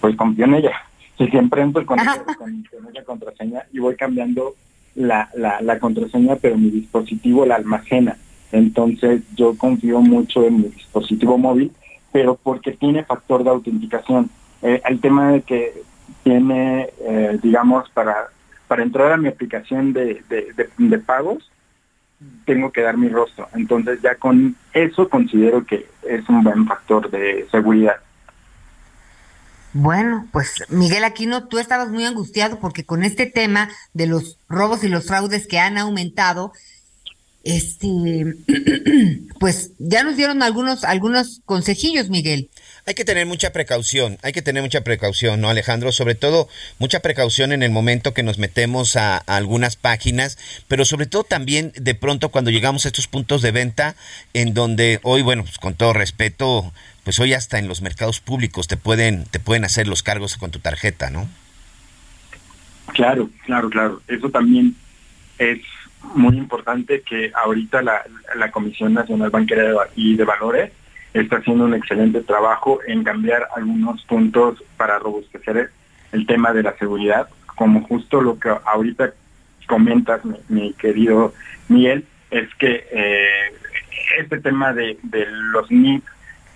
pues confío en ella. Si siempre entro con, ella, con, contraseña y voy cambiando la, la, la contraseña, pero mi dispositivo la almacena. Entonces yo confío mucho en mi dispositivo móvil pero porque tiene factor de autenticación. Eh, el tema de que tiene, eh, digamos, para, para entrar a mi aplicación de, de, pagos, tengo que dar mi rostro. Entonces ya con eso considero que es un buen factor de seguridad. Bueno, pues Miguel Aquino, tú estabas muy angustiado porque con este tema de los robos y los fraudes que han aumentado, este, pues ya nos dieron algunos, algunos consejillos, Miguel. Hay que tener mucha precaución, hay que tener mucha precaución, ¿no, Alejandro? Sobre todo, mucha precaución en el momento que nos metemos a, algunas páginas, pero sobre todo también de pronto cuando llegamos a estos puntos de venta, en donde hoy, bueno, pues con todo respeto, pues hoy hasta en los mercados públicos te pueden, te pueden hacer los cargos con tu tarjeta, ¿no? Claro, claro, claro. Eso también es muy importante que ahorita la, la Comisión Nacional Bancaria y de Valores está haciendo un excelente trabajo en cambiar algunos puntos para robustecer el tema de la seguridad, como justo lo que ahorita comentas, mi, querido Miguel, es que eh, este tema de, los NIP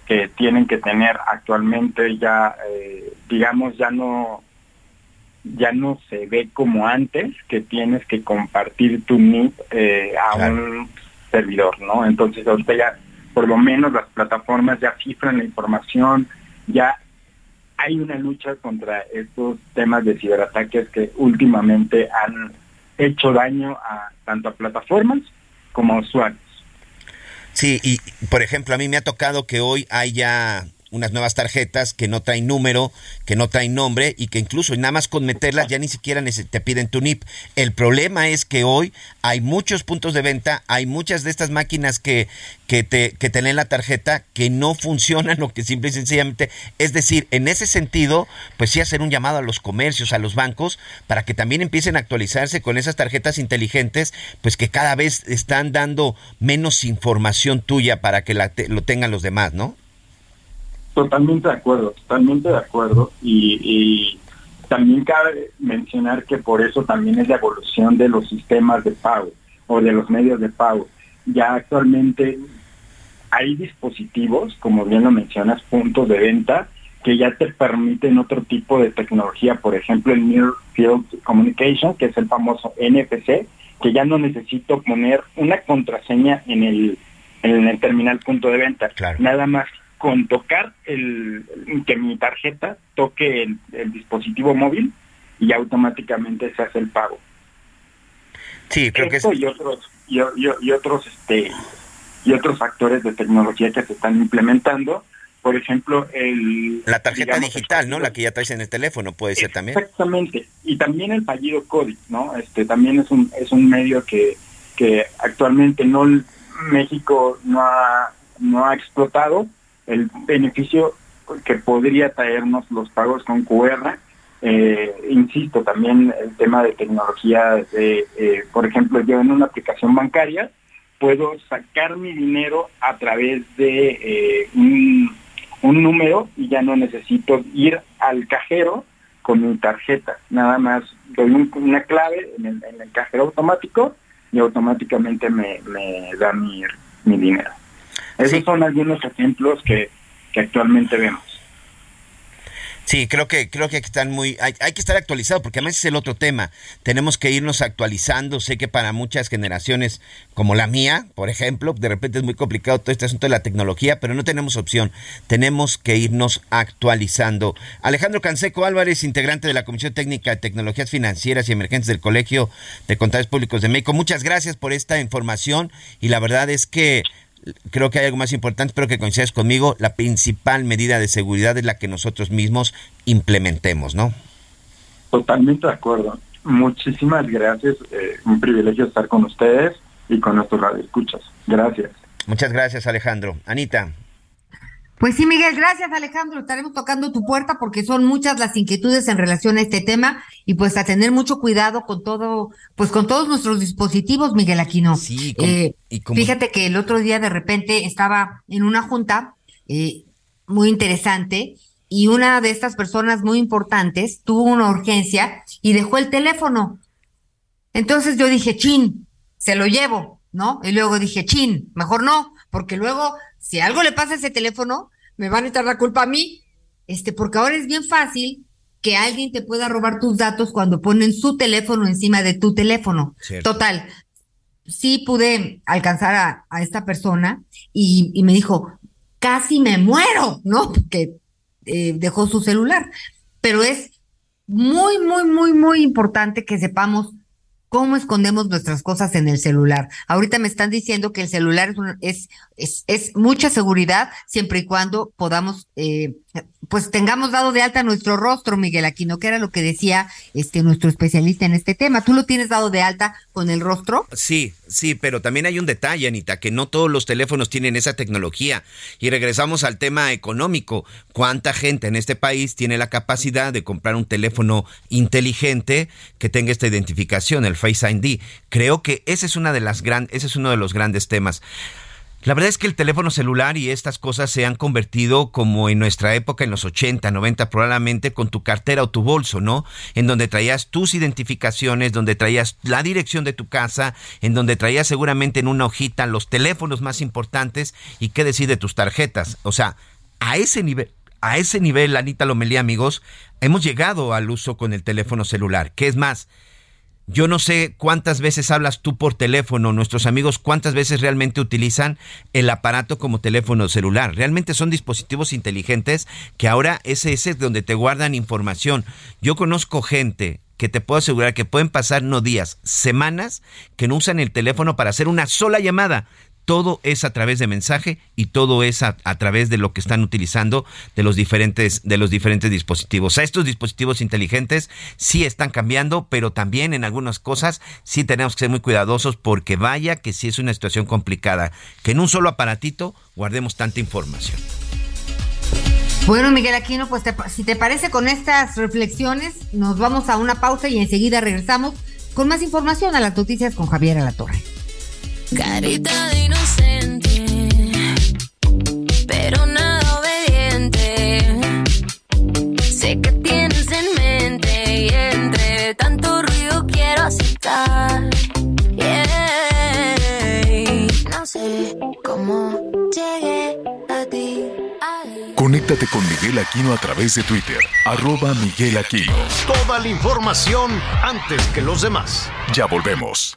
que tienen que tener actualmente ya, eh, digamos, ya no ya no se ve como antes que tienes que compartir tu NIP eh, a un servidor, ¿no? Entonces ahorita ya por lo menos las plataformas ya cifran la información, ya hay una lucha contra estos temas de ciberataques que últimamente han hecho daño a tanto a plataformas como a usuarios. Sí, y por ejemplo, a mí me ha tocado que hoy haya unas nuevas tarjetas que no traen número, que no traen nombre y que incluso nada más con meterlas ya ni siquiera te piden tu NIP. El problema es que hoy hay muchos puntos de venta, hay muchas de estas máquinas que, que, te, que te leen la tarjeta que no funcionan o que simple y sencillamente, es decir, en ese sentido, pues sí hacer un llamado a los comercios, a los bancos, para que también empiecen a actualizarse con esas tarjetas inteligentes, pues que cada vez están dando menos información tuya para que la lo tengan los demás, ¿no? Totalmente de acuerdo, totalmente de acuerdo. Y, también cabe mencionar que por eso también es la evolución de los sistemas de pago o de los medios de pago. Ya actualmente hay dispositivos, como bien lo mencionas, puntos de venta que ya te permiten otro tipo de tecnología, por ejemplo el Near Field Communication, que es el famoso NFC, que ya no necesito poner una contraseña en el, en el terminal punto de venta. Nada más con tocar el, que mi tarjeta toque el, dispositivo móvil y automáticamente se hace el pago. Sí, creo que y otros y, otros este y otros factores de tecnología que se están implementando, por ejemplo, el la tarjeta digital, ¿no? La que ya traes en el teléfono puede ser también. Exactamente. Y también el fallido código, ¿no? Este también es un es un medio que que actualmente no México no ha no ha explotado el beneficio que podría traernos los pagos con QR. Eh, insisto, también el tema de tecnología, de, eh, por ejemplo, yo en una aplicación bancaria puedo sacar mi dinero a través de eh, un, número y ya no necesito ir al cajero con mi tarjeta. Nada más doy una clave en el, cajero automático y automáticamente me, da mi dinero. Esos son algunos ejemplos que, actualmente vemos. Sí, creo que creo que están muy hay, que estar actualizado porque además es el otro tema. Tenemos que irnos actualizando. Sé que para muchas generaciones como la mía, por ejemplo, de repente es muy complicado todo este asunto de la tecnología, pero no tenemos opción. Tenemos que irnos actualizando. Alejandro Canseco Álvarez, integrante de la Comisión Técnica de Tecnologías Financieras y Emergentes del Colegio de Contadores Públicos de México. Muchas gracias por esta información y la verdad es que creo que hay algo más importante, espero que coincidas conmigo, la principal medida de seguridad es la que nosotros mismos implementemos, ¿no? Totalmente de acuerdo. Muchísimas gracias. Eh, un privilegio estar con ustedes y con nuestros radioescuchas. Gracias. Muchas gracias, Alejandro. Anita. Pues sí, Miguel, gracias Alejandro. Estaremos tocando tu puerta porque son muchas las inquietudes en relación a este tema y pues a tener mucho cuidado con todo, pues con todos nuestros dispositivos, Miguel Aquino. Sí, eh, fíjate que el otro día de repente estaba en una junta eh, muy interesante y una de estas personas muy importantes tuvo una urgencia y dejó el teléfono. Entonces yo dije, chin, se lo llevo, ¿no? Y luego dije, chin, mejor no, porque luego si algo le pasa a ese teléfono, me van a echar la culpa a mí, este, porque ahora es bien fácil que alguien te pueda robar tus datos cuando ponen su teléfono encima de tu teléfono. Total, sí pude alcanzar a, esta persona y, me dijo, casi me muero, ¿no? Porque eh, dejó su celular. Pero es muy, muy, muy, muy importante que sepamos cómo escondemos nuestras cosas en el celular. Ahorita me están diciendo que el celular es, es, es, mucha seguridad siempre y cuando podamos, eh, pues tengamos dado de alta nuestro rostro, Miguel Aquino, que era lo que decía este nuestro especialista en este tema. ¿Tú lo tienes dado de alta con el rostro? Sí, sí, pero también hay un detalle, Anita, que no todos los teléfonos tienen esa tecnología. Y regresamos al tema económico. ¿Cuánta gente en este país tiene la capacidad de comprar un teléfono inteligente que tenga esta identificación, el Face ID. Creo que ese es una de las gran, ese es uno de los grandes temas. La verdad es que el teléfono celular y estas cosas se han convertido como en nuestra época, en los 80, 90, probablemente con tu cartera o tu bolso, ¿no? En donde traías tus identificaciones, donde traías la dirección de tu casa, en donde traías seguramente en una hojita los teléfonos más importantes y qué decir de tus tarjetas. O sea, a ese nivel, a ese nivel, Anita Lomelí, amigos, hemos llegado al uso con el teléfono celular. ¿Qué es más? Yo no sé cuántas veces hablas tú por teléfono, nuestros amigos cuántas veces realmente utilizan el aparato como teléfono celular. Realmente son dispositivos inteligentes que ahora ese es donde te guardan información. Yo conozco gente que te puedo asegurar que pueden pasar no días, semanas que no usan el teléfono para hacer una sola llamada todo es a través de mensaje y todo es a, través de lo que están utilizando de los diferentes de los diferentes dispositivos. Estos dispositivos inteligentes sí están cambiando, pero también en algunas cosas sí tenemos que ser muy cuidadosos porque vaya que sí es una situación complicada, que en un solo aparatito guardemos tanta información. Bueno, Miguel Aquino, pues si te parece con estas reflexiones, nos vamos a una pausa y enseguida regresamos con más información a las noticias con Javier Alatorre. Carita de inocente, pero nada obediente. Sé que tienes en mente y entre tanto ruido quiero aceptar. No sé cómo llegué a ti. Conéctate con Miguel Aquino a través de Twitter, arroba Miguel Aquino. Toda la información antes que los demás. Ya volvemos.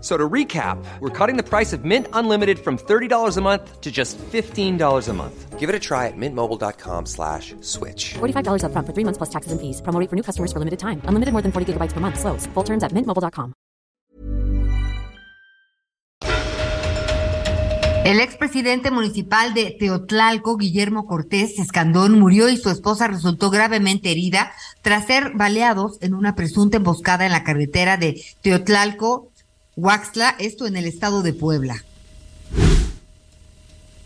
So to recap, we're cutting the price of Mint Unlimited from $30 a month to just $15 a month. Give it a try at mintmobile.com slash switch. $45 up front for three months plus taxes and fees. Promo for new customers for limited time. Unlimited more than 40 gigabytes per month. Slows. Full terms at mintmobile.com. El expresidente municipal de Teotlalco, Guillermo Cortés Escandón, murió y su esposa resultó gravemente herida tras ser baleados en una presunta emboscada en la carretera de Teotlalco Huaxla, esto en el estado de Puebla.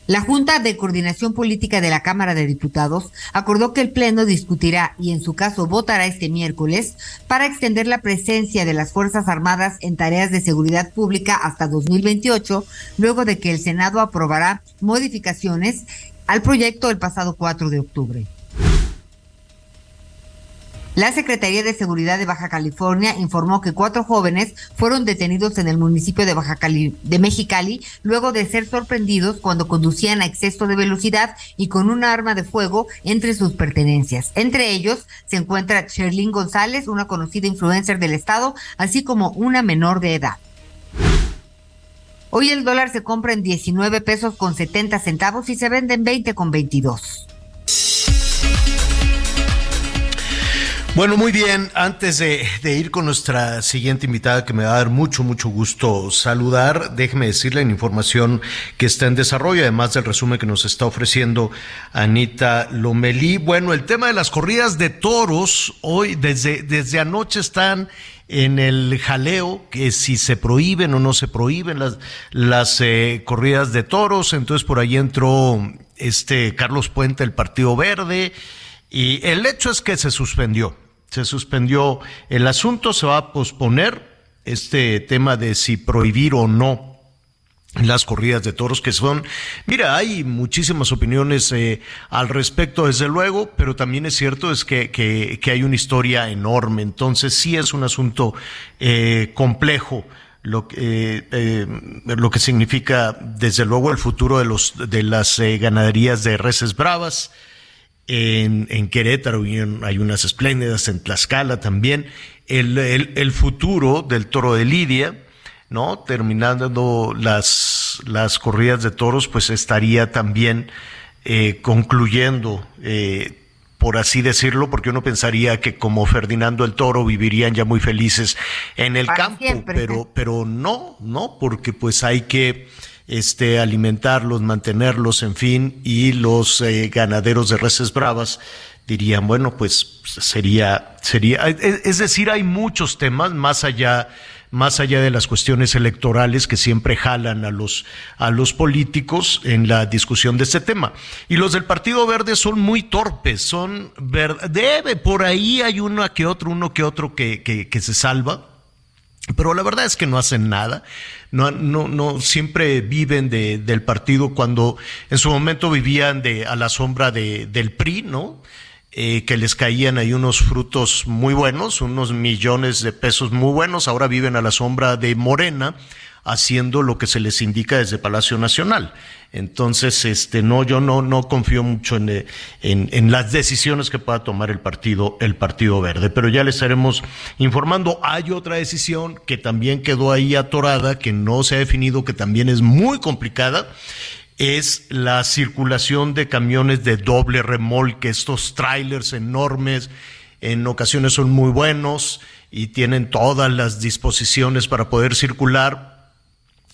La Junta de Coordinación Política de la Cámara de Diputados acordó que el Pleno discutirá y en su caso votará este miércoles para extender la presencia de las Fuerzas Armadas en tareas de seguridad pública hasta 2028, luego de que el Senado aprobará modificaciones al proyecto el pasado 4 de octubre. La Secretaría de Seguridad de Baja California informó que cuatro jóvenes fueron detenidos en el municipio de Baja Cali de Mexicali luego de ser sorprendidos cuando conducían a exceso de velocidad y con un arma de fuego entre sus pertenencias. Entre ellos se encuentra Sherlyn González, una conocida influencer del estado, así como una menor de edad. Hoy el dólar se compra en 19 pesos con 70 centavos y se vende en 20 con 22. Bueno, muy bien. Antes de, ir con nuestra siguiente invitada, que me va a dar mucho, mucho gusto saludar, déjeme decirle en información que está en desarrollo, además del resumen que nos está ofreciendo Anita Lomelí. Bueno, el tema de las corridas de toros, hoy, desde, desde anoche están en el jaleo, que si se prohíben o no se prohíben las, las eh, corridas de toros. Entonces por ahí entró este Carlos Puente, el Partido Verde. Y el hecho es que se suspendió se suspendió el asunto, se va a posponer este tema de si prohibir o no las corridas de toros que son, mira, hay muchísimas opiniones eh, al respecto, desde luego, pero también es cierto es que, que, hay una historia enorme, entonces sí es un asunto eh, complejo lo, eh, lo que significa desde luego el futuro de los de las ganaderías de reses bravas, en, en Querétaro hay unas espléndidas, en Tlaxcala también, el, el, futuro del toro de Lidia, ¿no? Terminando las, las corridas de toros, pues estaría también eh, concluyendo eh, por así decirlo, porque uno pensaría que como Ferdinando el Toro vivirían ya muy felices en el campo, pero, pero no, no, porque pues hay que este, alimentarlos, mantenerlos, en fin, y los eh, ganaderos de reses bravas dirían, bueno, pues sería, sería, es decir, hay muchos temas más allá más allá de las cuestiones electorales que siempre jalan a los, a los políticos en la discusión de este tema. Y los del Partido Verde son muy torpes, son, debe, por ahí hay uno que otro, uno que otro que, que, se salva. Pero la verdad es que no hacen nada, no, no, no siempre viven de, del partido cuando en su momento vivían de, a la sombra de, del PRI, ¿no? Eh, que les caían ahí unos frutos muy buenos, unos millones de pesos muy buenos, ahora viven a la sombra de Morena, haciendo lo que se les indica desde Palacio Nacional. Entonces, este, no, yo no, no confío mucho en, en, en, las decisiones que pueda tomar el partido, el Partido Verde. Pero ya les estaremos informando. Hay otra decisión que también quedó ahí atorada, que no se ha definido, que también es muy complicada es la circulación de camiones de doble remolque, estos trailers enormes, en ocasiones son muy buenos y tienen todas las disposiciones para poder circular.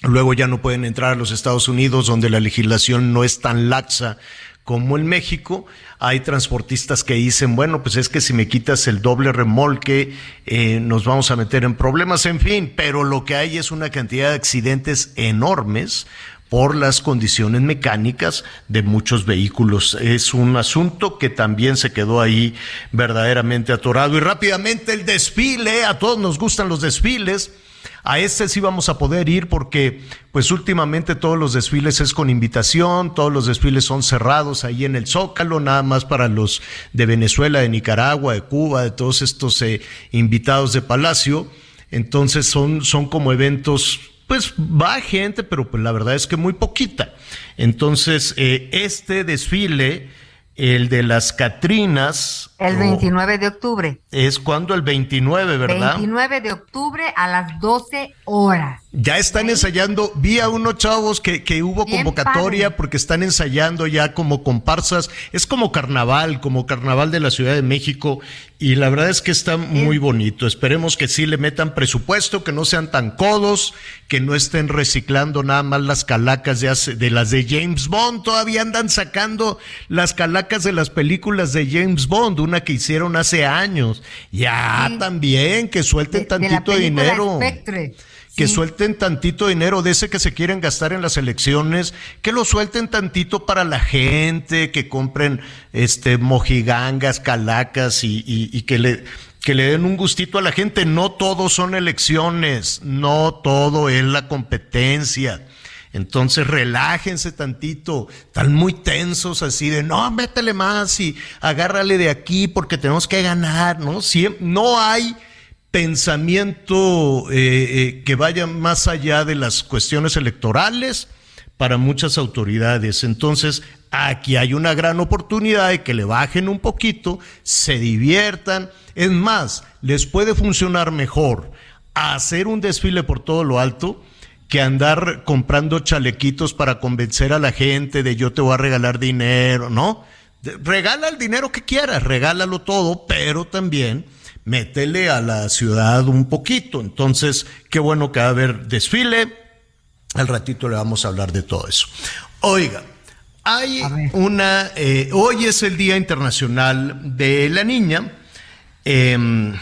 Luego ya no pueden entrar a los Estados Unidos, donde la legislación no es tan laxa como en México. Hay transportistas que dicen, bueno, pues es que si me quitas el doble remolque, eh, nos vamos a meter en problemas, en fin, pero lo que hay es una cantidad de accidentes enormes por las condiciones mecánicas de muchos vehículos. Es un asunto que también se quedó ahí verdaderamente atorado. Y rápidamente el desfile, a todos nos gustan los desfiles. A este sí vamos a poder ir porque pues últimamente todos los desfiles es con invitación, todos los desfiles son cerrados ahí en el Zócalo, nada más para los de Venezuela, de Nicaragua, de Cuba, de todos estos eh, invitados de Palacio. Entonces son, son como eventos pues va gente, pero pues la verdad es que muy poquita. Entonces, eh, este desfile, el de las Catrinas. El 29 de octubre. Es cuando el 29, ¿verdad? 29 de octubre a las 12 horas. Ya están ensayando, vi a unos chavos que, que hubo convocatoria porque están ensayando ya como comparsas, es como carnaval, como carnaval de la Ciudad de México. Y la verdad es que está muy bonito. Esperemos que sí le metan presupuesto, que no sean tan codos, que no estén reciclando nada más las calacas de, de las de James Bond, todavía andan sacando las calacas de las películas de James Bond, una que hicieron hace años. Ya también, que suelten tantito dinero que suelten tantito dinero de ese que se quieren gastar en las elecciones, que lo suelten tantito para la gente, que compren este mojigangas, calacas y, y, que le que le den un gustito a la gente. No todo son elecciones, no todo es la competencia. Entonces relájense tantito, están muy tensos así de no, métele más y agárrale de aquí porque tenemos que ganar, ¿no? Si, no hay pensamiento eh, eh, que vaya más allá de las cuestiones electorales para muchas autoridades. Entonces, aquí hay una gran oportunidad de que le bajen un poquito, se diviertan. Es más, les puede funcionar mejor hacer un desfile por todo lo alto que andar comprando chalequitos para convencer a la gente de yo te voy a regalar dinero, ¿no? Regala el dinero que quieras, regálalo todo, pero también métele a la ciudad un poquito. Entonces, qué bueno que va a haber desfile. Al ratito le vamos a hablar de todo eso. Oiga, hay una, eh, hoy es el Día Internacional de la Niña. Em,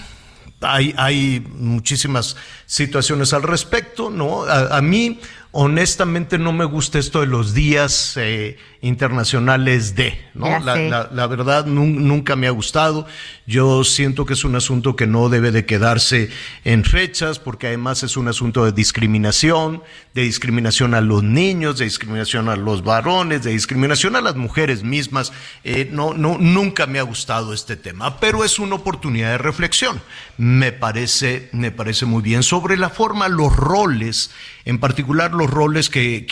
hay, hay, muchísimas situaciones al respecto, ¿no? A, mí, honestamente, no me gusta esto de los días eh, internacionales de, ¿no? La, verdad nunca me ha gustado. Yo siento que es un asunto que no debe de quedarse en fechas, porque además es un asunto de discriminación, de discriminación a los niños, de discriminación a los varones, de discriminación a las mujeres mismas. Eh, no, no, nunca me ha gustado este tema, pero es una oportunidad de reflexión. Me parece, me parece muy bien sobre la forma, los roles, en particular los roles que,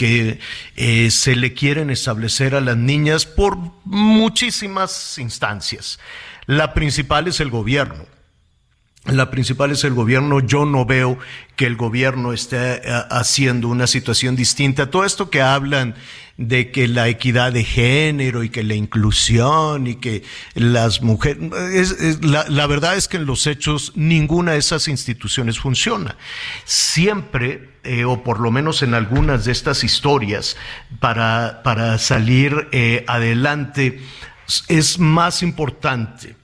eh, se le quieren establecer a las niñas por muchísimas instancias. La principal es el gobierno. La principal es el gobierno. Yo no veo que el gobierno esté eh, haciendo una situación distinta. Todo esto que hablan de que la equidad de género y que la inclusión y que las mujeres, la, verdad es que en los hechos ninguna de esas instituciones funciona. Siempre, eh, o por lo menos en algunas de estas historias, para, para salir eh, adelante, es más importante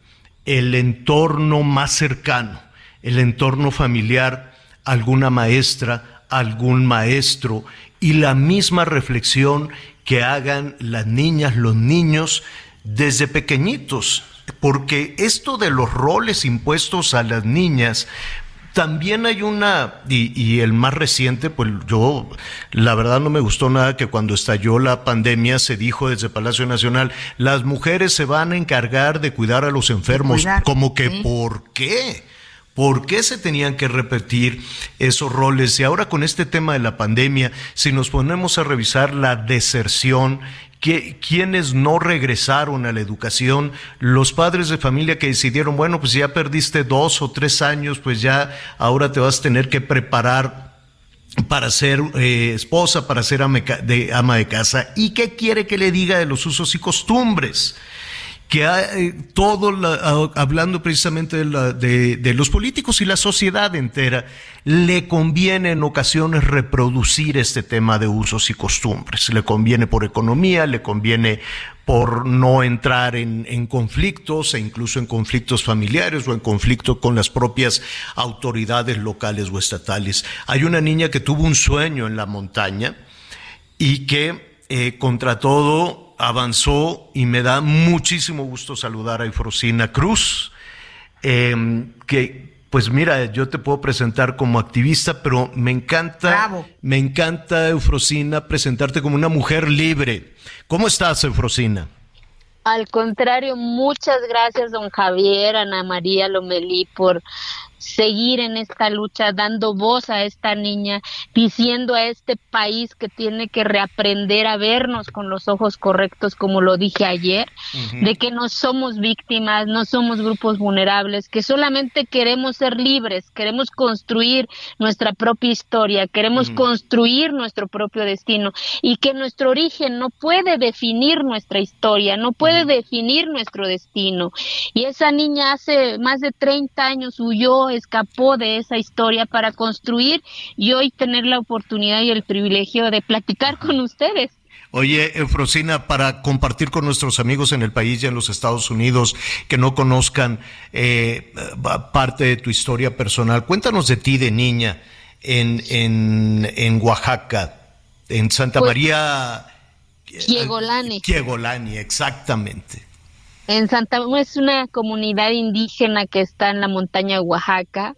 el entorno más cercano, el entorno familiar, alguna maestra, algún maestro y la misma reflexión que hagan las niñas, los niños desde pequeñitos, porque esto de los roles impuestos a las niñas, también hay una, y, el más reciente, pues yo, la verdad no me gustó nada que cuando estalló la pandemia se dijo desde Palacio Nacional, las mujeres se van a encargar de cuidar a los enfermos, como que, ¿por qué? ¿Por qué se tenían que repetir esos roles? Y ahora con este tema de la pandemia, si nos ponemos a revisar la deserción, quienes no regresaron a la educación, los padres de familia que decidieron, bueno, pues ya perdiste dos o tres años, pues ya ahora te vas a tener que preparar para ser eh, esposa, para ser ama de casa. ¿Y qué quiere que le diga de los usos y costumbres? Que eh, todo, hablando precisamente de, de, los políticos y la sociedad entera, le conviene en ocasiones reproducir este tema de usos y costumbres. Le conviene por economía, le conviene por no entrar en, en conflictos e incluso en conflictos familiares o en conflicto con las propias autoridades locales o estatales. Hay una niña que tuvo un sueño en la montaña y que eh, contra todo avanzó y me da muchísimo gusto saludar a Eufrosina Cruz, em, que pues mira, yo te puedo presentar como activista, pero me encanta, me encanta Eufrosina presentarte como una mujer libre. ¿Cómo estás, Eufrosina? Al contrario, muchas gracias, don Javier, Ana María Lomelí, por seguir en esta lucha, dando voz a esta niña, diciendo a este país que tiene que reaprender a vernos con los ojos correctos, como lo dije ayer, de que no somos víctimas, no somos grupos vulnerables, que solamente queremos ser libres, queremos construir nuestra propia historia, queremos construir nuestro propio destino y que nuestro origen no puede definir nuestra historia, no puede definir nuestro destino. Y esa niña hace más de 30 años huyó escapó de esa historia para construir y hoy tener la oportunidad y el privilegio de platicar con ustedes. Oye, Eufrosina, para compartir con nuestros amigos en el país y en los Estados Unidos que no conozcan eh, parte de tu historia personal, cuéntanos de ti de niña en, en, en Oaxaca, en Santa Pues, María. Kiegolani. Kiegolani, exactamente. En Santa es una comunidad indígena que está en la montaña Oaxaca.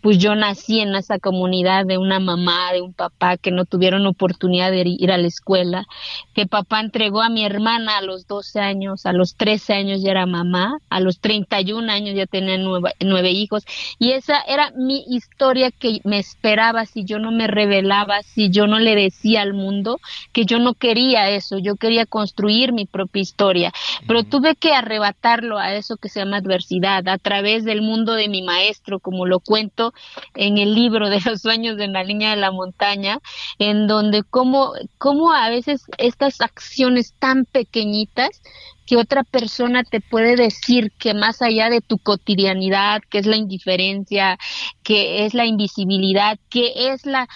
Pues yo nací en esa comunidad de una mamá, de un papá que no tuvieron oportunidad de ir a la escuela, que papá entregó a mi hermana a los 12 años, a los 13 años ya era mamá, a los 31 años ya tenía nueve, nueve hijos. Y esa era mi historia que me esperaba si yo no me revelaba, si yo no le decía al mundo que yo no quería eso, yo quería construir mi propia historia. Pero tuve que arrebatarlo a eso que se llama adversidad, a través del mundo de mi maestro, como lo cuento en el libro de los sueños de la línea de la montaña, en donde cómo, cómo a veces estas acciones tan pequeñitas que otra persona te puede decir que más allá de tu cotidianidad, que es la indiferencia, que es la invisibilidad, que es la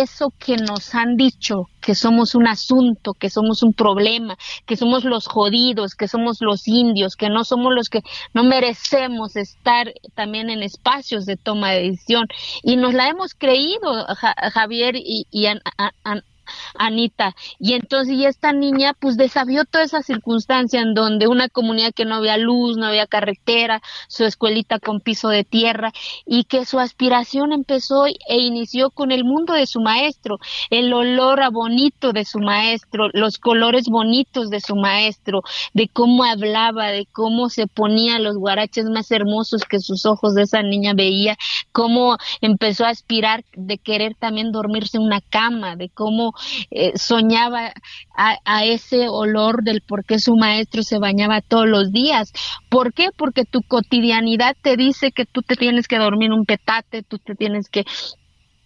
eso que nos han dicho, que somos un asunto, que somos un problema, que somos los jodidos, que somos los indios, que no somos los que no merecemos estar también en espacios de toma de decisión. Y nos la hemos creído, Ja- Javier y, Anita. Y entonces, y esta niña, pues desafió toda esa circunstancia en donde una comunidad que no había luz, no había carretera, su escuelita con piso de tierra, y que su aspiración empezó e inició con el mundo de su maestro, el olor a bonito de su maestro, los colores bonitos de su maestro, de cómo hablaba, de cómo se ponía los guaraches más hermosos que sus ojos de esa niña veía, cómo empezó a aspirar de querer también dormirse en una cama, de cómo eh, soñaba a, a ese olor del por qué su maestro se bañaba todos los días. ¿Por qué? Porque tu cotidianidad te dice que tú te tienes que dormir un petate, tú te tienes que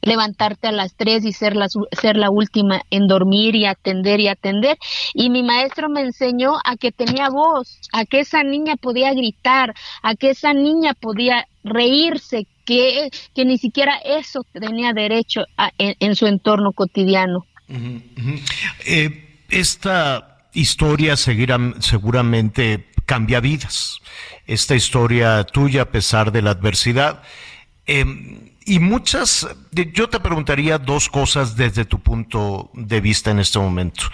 levantarte a las tres y ser la, ser la última en dormir y atender y atender. Y mi maestro me enseñó a que tenía voz, a que esa niña podía gritar, a que esa niña podía reírse, que, que ni siquiera eso tenía derecho en, su entorno cotidiano. Eh, esta historia seguirá, seguramente cambia vidas. Esta historia tuya, a pesar de la adversidad. Eh, y muchas, yo te preguntaría dos cosas desde tu punto de vista en este momento.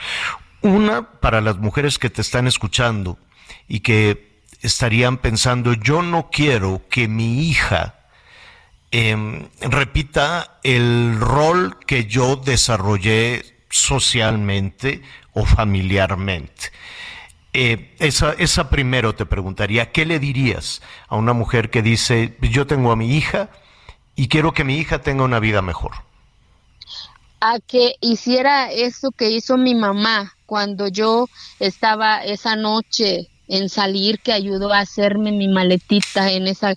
Una, para las mujeres que te están escuchando y que estarían pensando, yo no quiero que mi hija em, repita el rol que yo desarrollé socialmente o familiarmente. Eh, esa, esa primero te preguntaría, ¿qué le dirías a una mujer que dice, yo tengo a mi hija, y quiero que mi hija tenga una vida mejor. A que hiciera eso que hizo mi mamá cuando yo estaba esa noche en salir que ayudó a hacerme mi maletita en esa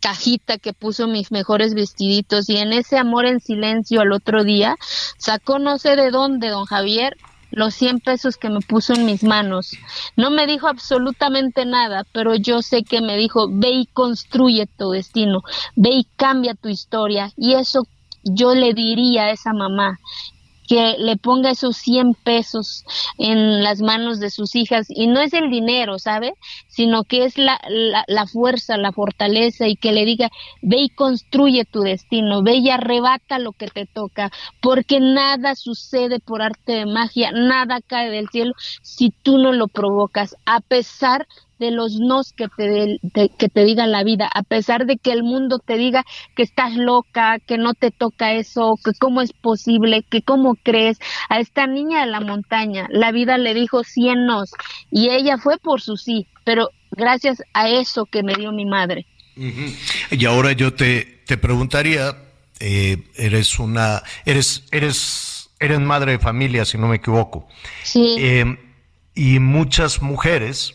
cajita que puso mis mejores vestiditos y en ese amor en silencio al otro día sacó no sé de dónde don Javier los 100 pesos que me puso en mis manos. No me dijo absolutamente nada, pero yo sé que me dijo, ve y construye tu destino, ve y cambia tu historia. Y eso yo le diría a esa mamá que le ponga esos 100 pesos en las manos de sus hijas y no es el dinero, ¿sabe? Sino que es la, la, fuerza, la fortaleza y que le diga, ve y construye tu destino, ve y arrebata lo que te toca, porque nada sucede por arte de magia, nada cae del cielo si tú no lo provocas, a pesar de los nos que te, que te diga la vida, a pesar de que el mundo te diga que estás loca, que no te toca eso, que cómo es posible, que cómo crees. A esta niña de la montaña, la vida le dijo cien nos y ella fue por su sí, pero gracias a eso que me dio mi madre. Y ahora yo te, te preguntaría, eh, eres una, eres, eres, eres madre de familia, si no me equivoco. Sí. Eh, y muchas mujeres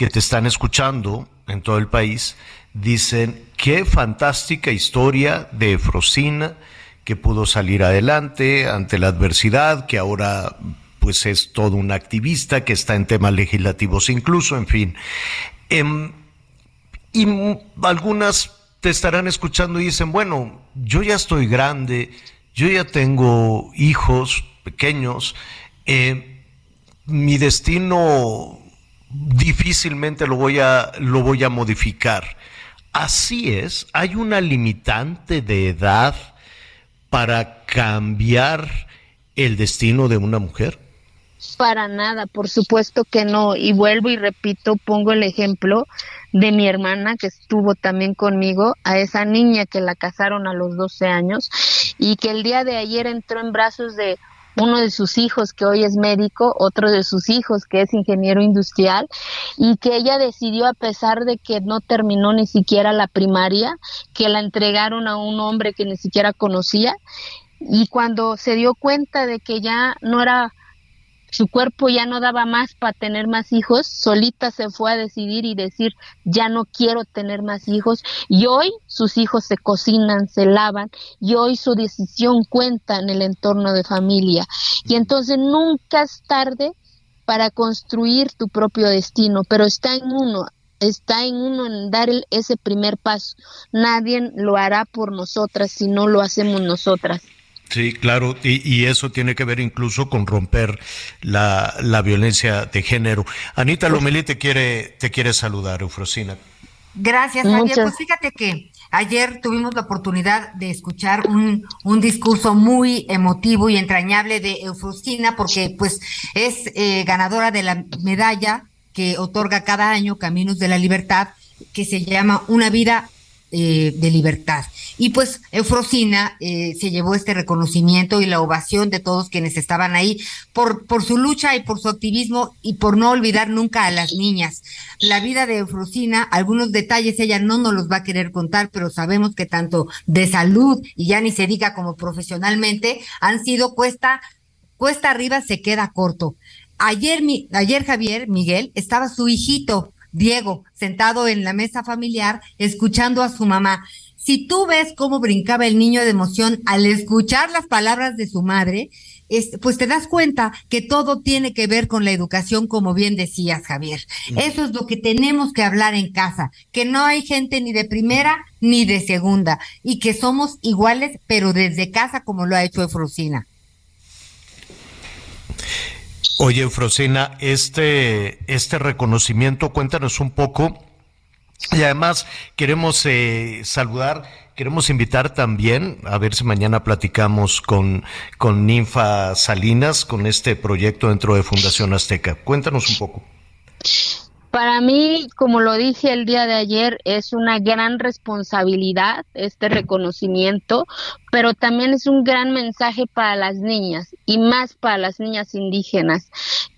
que te están escuchando en todo el país dicen qué fantástica historia de Frosina que pudo salir adelante ante la adversidad, que ahora pues es todo un activista, que está en temas legislativos incluso, en fin. Em, y algunas te estarán escuchando y dicen, bueno, yo ya estoy grande, yo ya tengo hijos pequeños, eh, mi destino difícilmente lo voy a, lo voy a modificar. Así es, hay una limitante de edad para cambiar el destino de una mujer. Para nada, por supuesto que no. Y vuelvo y repito, pongo el ejemplo de mi hermana que estuvo también conmigo, a esa niña que la casaron a los 12 años y que el día de ayer entró en brazos de uno de sus hijos que hoy es médico, otro de sus hijos que es ingeniero industrial y que ella decidió a pesar de que no terminó ni siquiera la primaria, que la entregaron a un hombre que ni siquiera conocía y cuando se dio cuenta de que ya no era su cuerpo ya no daba más para tener más hijos, solita se fue a decidir y decir, ya no quiero tener más hijos. Y hoy sus hijos se cocinan, se lavan, y hoy su decisión cuenta en el entorno de familia. Y entonces nunca es tarde para construir tu propio destino, pero está en uno, está en uno en dar ese primer paso. Nadie lo hará por nosotras si no lo hacemos nosotras. Sí, claro, y, eso tiene que ver incluso con romper la, la violencia de género. Anita pues Lomelí te quiere, te quiere saludar, Eufrosina. Gracias, Javier. Pues fíjate que ayer tuvimos la oportunidad de escuchar un, un discurso muy emotivo y entrañable de Eufrosina, porque pues es eh, ganadora de la medalla que otorga cada año Caminos de la Libertad, que se llama Una vida eh, de libertad. Y pues Eufrosina eh, se llevó este reconocimiento y la ovación de todos quienes estaban ahí por, por su lucha y por su activismo y por no olvidar nunca a las niñas. La vida de Eufrosina, algunos detalles ella no nos los va a querer contar, pero sabemos que tanto de salud y ya ni se diga como profesionalmente han sido cuesta, cuesta arriba se queda corto. Ayer, mi, ayer Javier, Miguel, estaba su hijito, Diego, sentado en la mesa familiar, escuchando a su mamá. Si tú ves cómo brincaba el niño de emoción al escuchar las palabras de su madre, pues te das cuenta que todo tiene que ver con la educación, como bien decías, Javier. Eso es lo que tenemos que hablar en casa, que no hay gente ni de primera ni de segunda y que somos iguales, pero desde casa, como lo ha hecho Efrosina. Oye, Efrosina, este, este reconocimiento, cuéntanos un poco. Y además queremos eh, saludar Queremos invitar también, a ver si mañana platicamos con, con Ninfa Salinas, con este proyecto dentro de Fundación Azteca. Cuéntanos un poco. Para mí, como lo dije el día de ayer, es una gran responsabilidad este reconocimiento, pero también es un gran mensaje para las niñas y más para las niñas indígenas,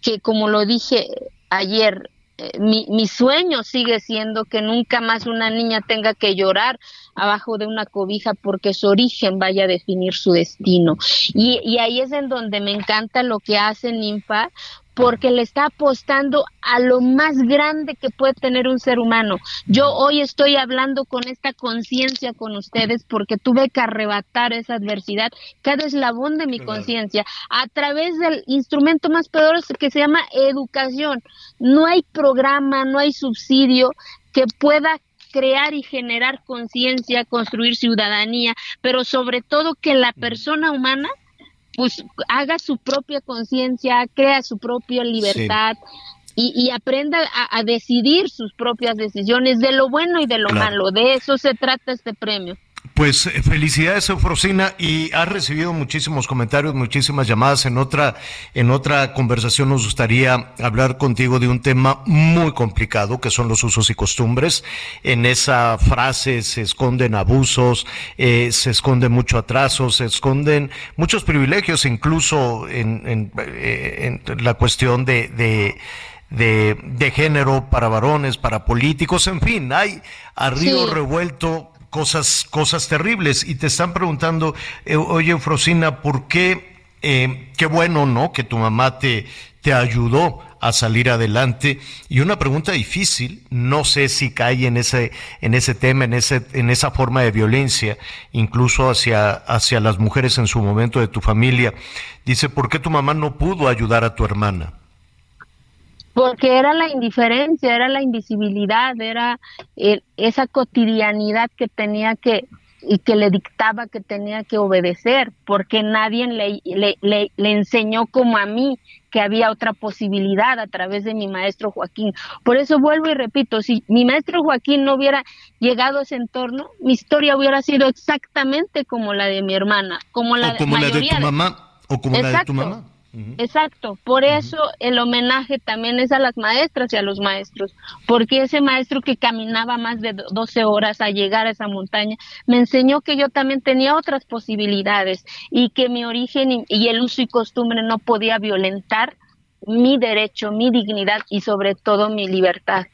que como lo dije ayer, eh, mi, mi, sueño sigue siendo que nunca más una niña tenga que llorar abajo de una cobija porque su origen vaya a definir su destino. Y, y ahí es en donde me encanta lo que hace Ninfa, porque le está apostando a lo más grande que puede tener un ser humano. Yo hoy estoy hablando con esta conciencia con ustedes porque tuve que arrebatar esa adversidad, cada eslabón de mi conciencia, a través del instrumento más poderoso que se llama educación. No hay programa, no hay subsidio que pueda crear y generar conciencia, construir ciudadanía, pero sobre todo que la persona humana pues haga su propia conciencia, crea su propia libertad. Y, aprenda a, decidir sus propias decisiones de lo bueno y de lo malo. De eso se trata este premio. Pues eh, felicidades, Eufrosina, y has recibido muchísimos comentarios, muchísimas llamadas. En otra, en otra conversación nos gustaría hablar contigo de un tema muy complicado, que son los usos y costumbres. En esa frase se esconden abusos, eh, se esconde mucho atraso, se esconden muchos privilegios, incluso en, en, eh, en la cuestión de, de de, de, género para varones, para políticos, en fin, hay a río revuelto cosas, cosas terribles. Y te están preguntando, eh, oye, Eufrosina, ¿por qué? Eh, qué bueno, ¿no? Que tu mamá te, te ayudó a salir adelante. Y una pregunta difícil, no sé si cae en ese, en ese tema, en ese, en esa forma de violencia, incluso hacia, hacia las mujeres en su momento de tu familia. Dice, ¿por qué tu mamá no pudo ayudar a tu hermana? Porque era la indiferencia, era la invisibilidad, era esa cotidianidad que tenía que y que le dictaba que tenía que obedecer, porque nadie le, le, le, enseñó como a mí que había otra posibilidad a través de mi maestro Joaquín. Por eso vuelvo y repito, si mi maestro Joaquín no hubiera llegado a ese entorno, mi historia hubiera sido exactamente como la de mi hermana, como la, como la de tu mamá, o como la de tu mamá. Exacto, por eso el homenaje también es a las maestras y a los maestros, porque ese maestro que caminaba más de 12 horas a llegar a esa montaña me enseñó que yo también tenía otras posibilidades y que mi origen y, el uso y costumbre no podía violentar mi derecho, mi dignidad y sobre todo mi libertad.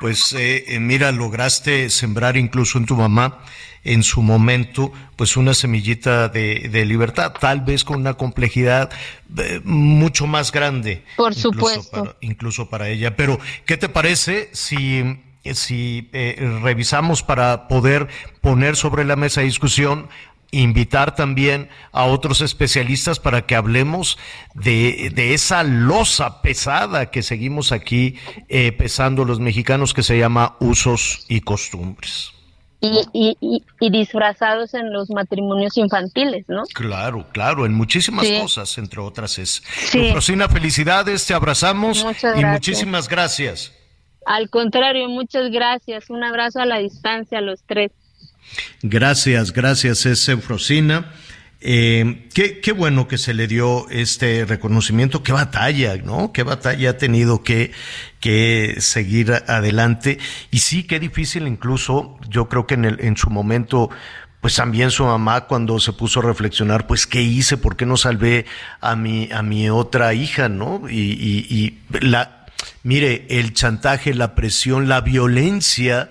Pues eh, eh, mira, lograste sembrar incluso en tu mamá en su momento, pues una semillita de, libertad, tal vez con una complejidad eh, mucho más grande. Por supuesto. incluso para ella. Pero, ¿qué te parece si, si eh, revisamos para poder poner sobre la mesa de discusión invitar también a otros especialistas para que hablemos de, de esa losa pesada que seguimos aquí eh, pesando los mexicanos que se llama usos y costumbres y, y, y, disfrazados en los matrimonios infantiles, ¿no? Claro, claro, en muchísimas cosas, entre otras es. Sí. Rosina, felicidades, te abrazamos y muchísimas gracias. Al contrario, muchas gracias. Un abrazo a la distancia a los tres. Gracias, gracias, es Eufrosina. Eh, qué, qué, bueno que se le dio este reconocimiento, qué batalla, ¿no? Qué batalla ha tenido que, que seguir adelante. Y sí, qué difícil incluso, yo creo que en, el, en su momento, pues también su mamá cuando se puso a reflexionar, pues qué hice, por qué no salvé a mi, a mi otra hija, ¿no? Y, y, y la, mire, el chantaje, la presión, la violencia,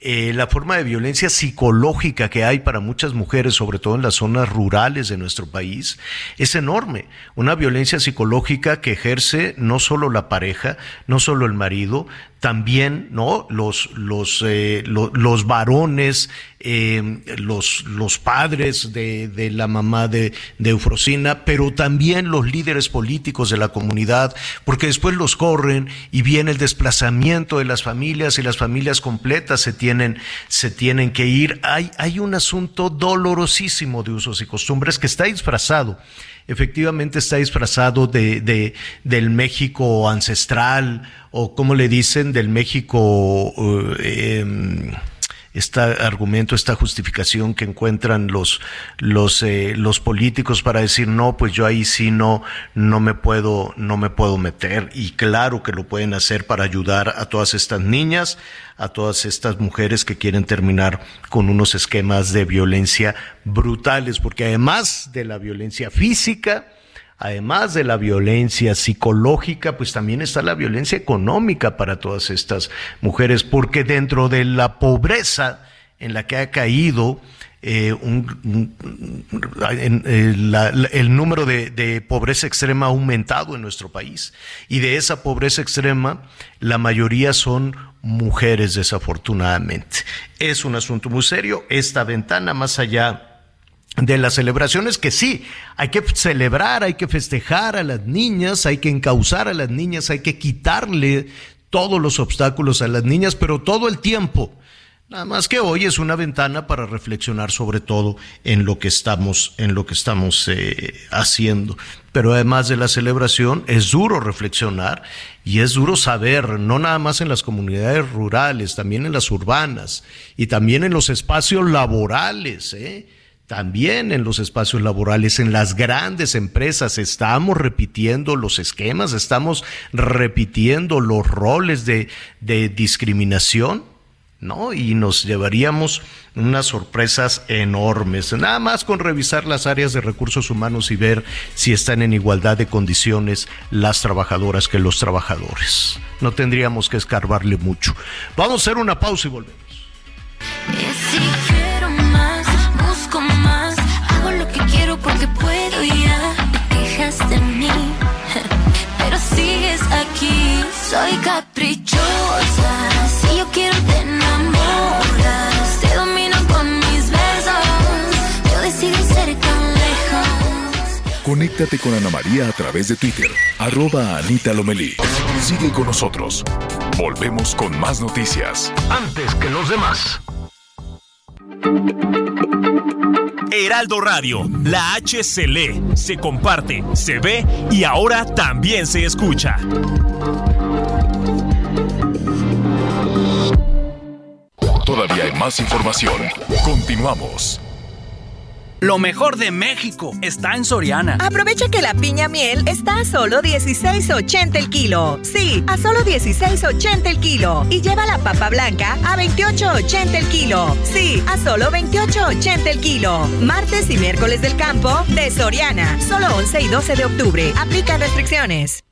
eh, la forma de violencia psicológica que hay para muchas mujeres, sobre todo en las zonas rurales de nuestro país, es enorme. Una violencia psicológica que ejerce no solo la pareja, no solo el marido, también, ¿no? Los, los, eh, los varones, eh, los, los padres de, de la mamá de, de, Eufrosina, pero también los líderes políticos de la comunidad, porque después los corren y viene el desplazamiento de las familias y las familias completas se tienen, se tienen que ir. Hay, hay un asunto dolorosísimo de usos y costumbres que está disfrazado efectivamente está disfrazado de, de, del México ancestral o como le dicen, del México eh, em, este argumento, esta justificación que encuentran los, los, eh, los políticos para decir no, pues yo ahí sí no, no me puedo, no me puedo meter. Y claro que lo pueden hacer para ayudar a todas estas niñas, a todas estas mujeres que quieren terminar con unos esquemas de violencia brutales, porque además de la violencia física, además de la violencia psicológica, pues también está la violencia económica para todas estas mujeres, porque dentro de la pobreza en la que ha caído, eh, eh, el número de, de, pobreza extrema ha aumentado en nuestro país. Y de esa pobreza extrema, la mayoría son mujeres, desafortunadamente. Es un asunto muy serio. Esta ventana, más allá de las celebraciones que sí, hay que celebrar, hay que festejar a las niñas, hay que encauzar a las niñas, hay que quitarle todos los obstáculos a las niñas, pero todo el tiempo. Nada más que hoy es una ventana para reflexionar sobre todo en lo que estamos, en lo que estamos eh, haciendo. Pero además de la celebración, es duro reflexionar y es duro saber, no nada más en las comunidades rurales, también en las urbanas y también en los espacios laborales, ¿eh? También en los espacios laborales, en las grandes empresas, estamos repitiendo los esquemas, estamos repitiendo los roles de, discriminación, ¿no? Y nos llevaríamos unas sorpresas enormes. Nada más con revisar las áreas de recursos humanos y ver si están en igualdad de condiciones las trabajadoras que los trabajadores. No tendríamos que escarbarle mucho. Vamos a hacer una pausa y volvemos. Soy caprichosa, si yo quiero te enamoras, te domino con mis besos, yo decido ser tan lejos. Conéctate con Ana María a través de Twitter, arroba Anita Lomelí. Sigue con nosotros. Volvemos con más noticias. Antes que los demás. Heraldo Radio, la H se lee, se comparte, se ve y ahora también se escucha. Todavía hay más información. Continuamos. Lo mejor de México está en Soriana. Aprovecha que la piña miel está a solo 16.80 el kilo. Sí, a solo 16.80 el kilo. Y lleva la papa blanca a 28.80 el kilo. Sí, a solo 28.80 el kilo. Martes y miércoles del campo de Soriana. Solo 11 y 12 de octubre. Aplica restricciones.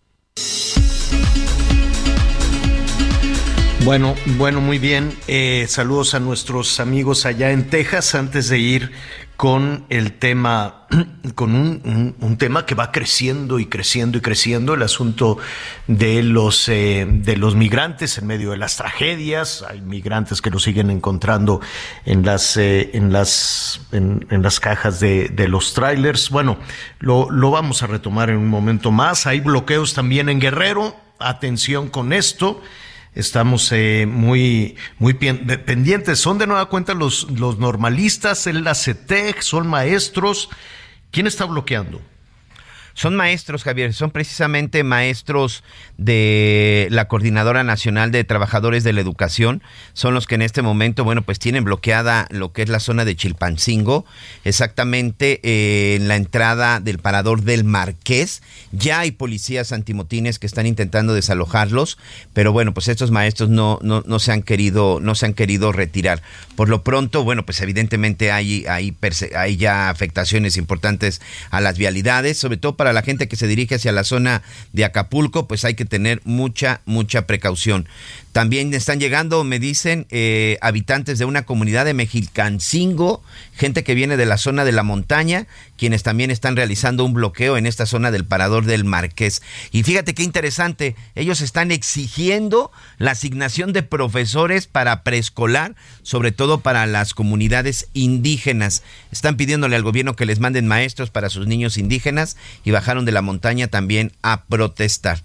Bueno, bueno, muy bien. Eh, saludos a nuestros amigos allá en Texas antes de ir con el tema, con un, tema que va creciendo y creciendo y creciendo, el asunto de los, eh, de los migrantes en medio de las tragedias. Hay migrantes que los siguen encontrando en las, eh, en las, en, las cajas de, de los trailers. Bueno, lo, lo vamos a retomar en un momento más. Hay bloqueos también en Guerrero. Atención con esto estamos eh, muy, muy pendientes. Son de nueva cuenta los, los normalistas, el la CETEC, son maestros. ¿Quién está bloqueando? Son maestros, Javier, son precisamente maestros de la Coordinadora Nacional de Trabajadores de la Educación. Son los que en este momento, bueno, pues tienen bloqueada lo que es la zona de Chilpancingo, exactamente eh, en la entrada del parador del Marqués. Ya hay policías antimotines que están intentando desalojarlos, pero bueno, pues estos maestros no, no, no se han querido, no se han querido retirar. Por lo pronto, bueno, pues evidentemente hay, hay, hay ya afectaciones importantes a las vialidades, sobre todo para para la gente que se dirige hacia la zona de Acapulco, pues hay que tener mucha, mucha precaución. También están llegando, me dicen, eh, habitantes de una comunidad de Mexicalcingo, gente que viene de la zona de la montaña, quienes también están realizando un bloqueo en esta zona del parador del Marqués. Y fíjate qué interesante, ellos están exigiendo la asignación de profesores para preescolar, sobre todo para las comunidades indígenas. Están pidiéndole al gobierno que les manden maestros para sus niños indígenas y bajaron de la montaña también a protestar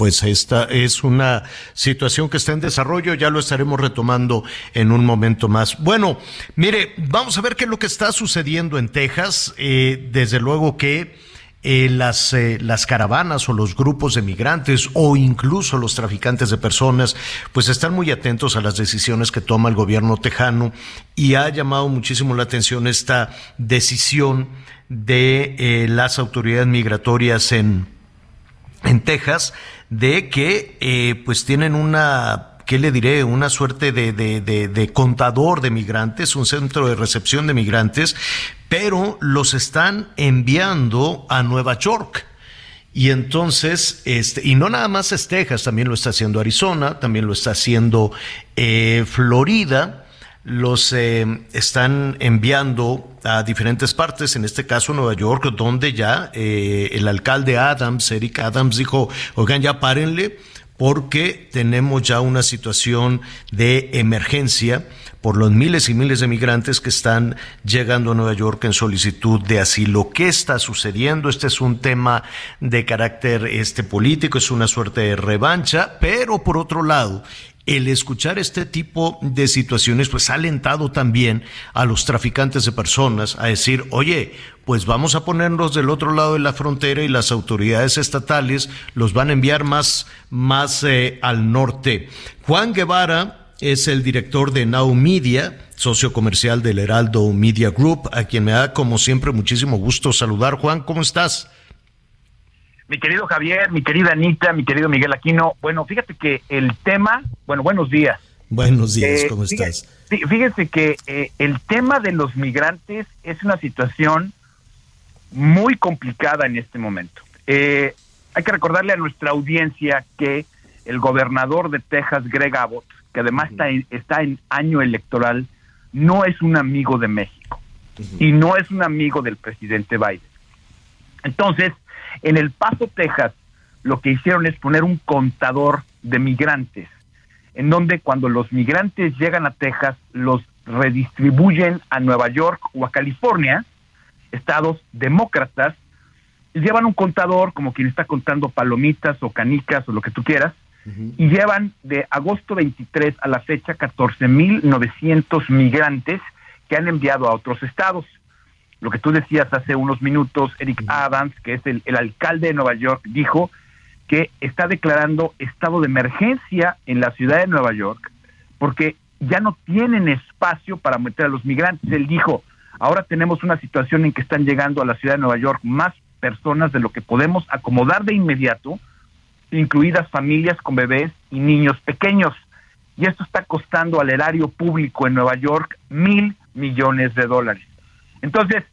pues esta es una situación que está en desarrollo, ya lo estaremos retomando en un momento más. Bueno, mire, vamos a ver qué es lo que está sucediendo en Texas. Eh, desde luego que eh, las, eh, las caravanas o los grupos de migrantes o incluso los traficantes de personas, pues están muy atentos a las decisiones que toma el gobierno tejano y ha llamado muchísimo la atención esta decisión de las autoridades migratorias en, en Texas de que eh, pues tienen una ¿qué le diré? Una suerte de, de, de, contador de migrantes, un centro de recepción de migrantes, pero los están enviando a Nueva York. Y entonces, este, y no nada más es Texas, también lo está haciendo Arizona, también lo está haciendo eh, Florida, los eh, están enviando a diferentes partes, en este caso Nueva York, donde ya eh, el alcalde Adams, Eric Adams, dijo, oigan, ya párenle, porque tenemos ya una situación de emergencia por los miles y miles de migrantes que están llegando a Nueva York en solicitud de asilo. ¿Qué está sucediendo? Este es un tema de carácter este político, es una suerte de revancha, pero por otro lado, el escuchar este tipo de situaciones pues ha alentado también a los traficantes de personas a decir, oye, pues vamos a ponernos del otro lado de la frontera y las autoridades estatales los van a enviar más, más eh, al norte. Juan Guevara es el director de Now Media, socio comercial del Heraldo Media Group, a quien me da como siempre muchísimo gusto saludar. Juan, ¿cómo estás? Mi querido Javier, mi querida Anita, mi querido Miguel Aquino, bueno, fíjate que el tema, bueno, buenos días. Buenos días, eh, ¿cómo estás? Fíjese, que eh, el tema de los migrantes es una situación muy complicada en este momento. Eh, hay que recordarle a nuestra audiencia que el gobernador de Texas, Greg Abbott, que además está, en, está en año electoral, no es un amigo de México y no es un amigo del presidente Biden. Entonces, en El Paso, Texas, lo que hicieron es poner un contador de migrantes, en donde cuando los migrantes llegan a Texas, los redistribuyen a Nueva York o a California, estados demócratas, y llevan un contador como quien está contando palomitas o canicas o lo que tú quieras, y llevan de agosto 23 a la fecha 14.900 migrantes que han enviado a otros estados lo que tú decías hace unos minutos, Eric Adams, que es el, alcalde de Nueva York, dijo que está declarando estado de emergencia en la ciudad de Nueva York porque ya no tienen espacio para meter a los migrantes. Él dijo, ahora tenemos una situación en que están llegando a la ciudad de Nueva York más personas de lo que podemos acomodar de inmediato, incluidas familias con bebés y niños pequeños. Y esto está costando al erario público en Nueva York mil millones de dólares. Entonces,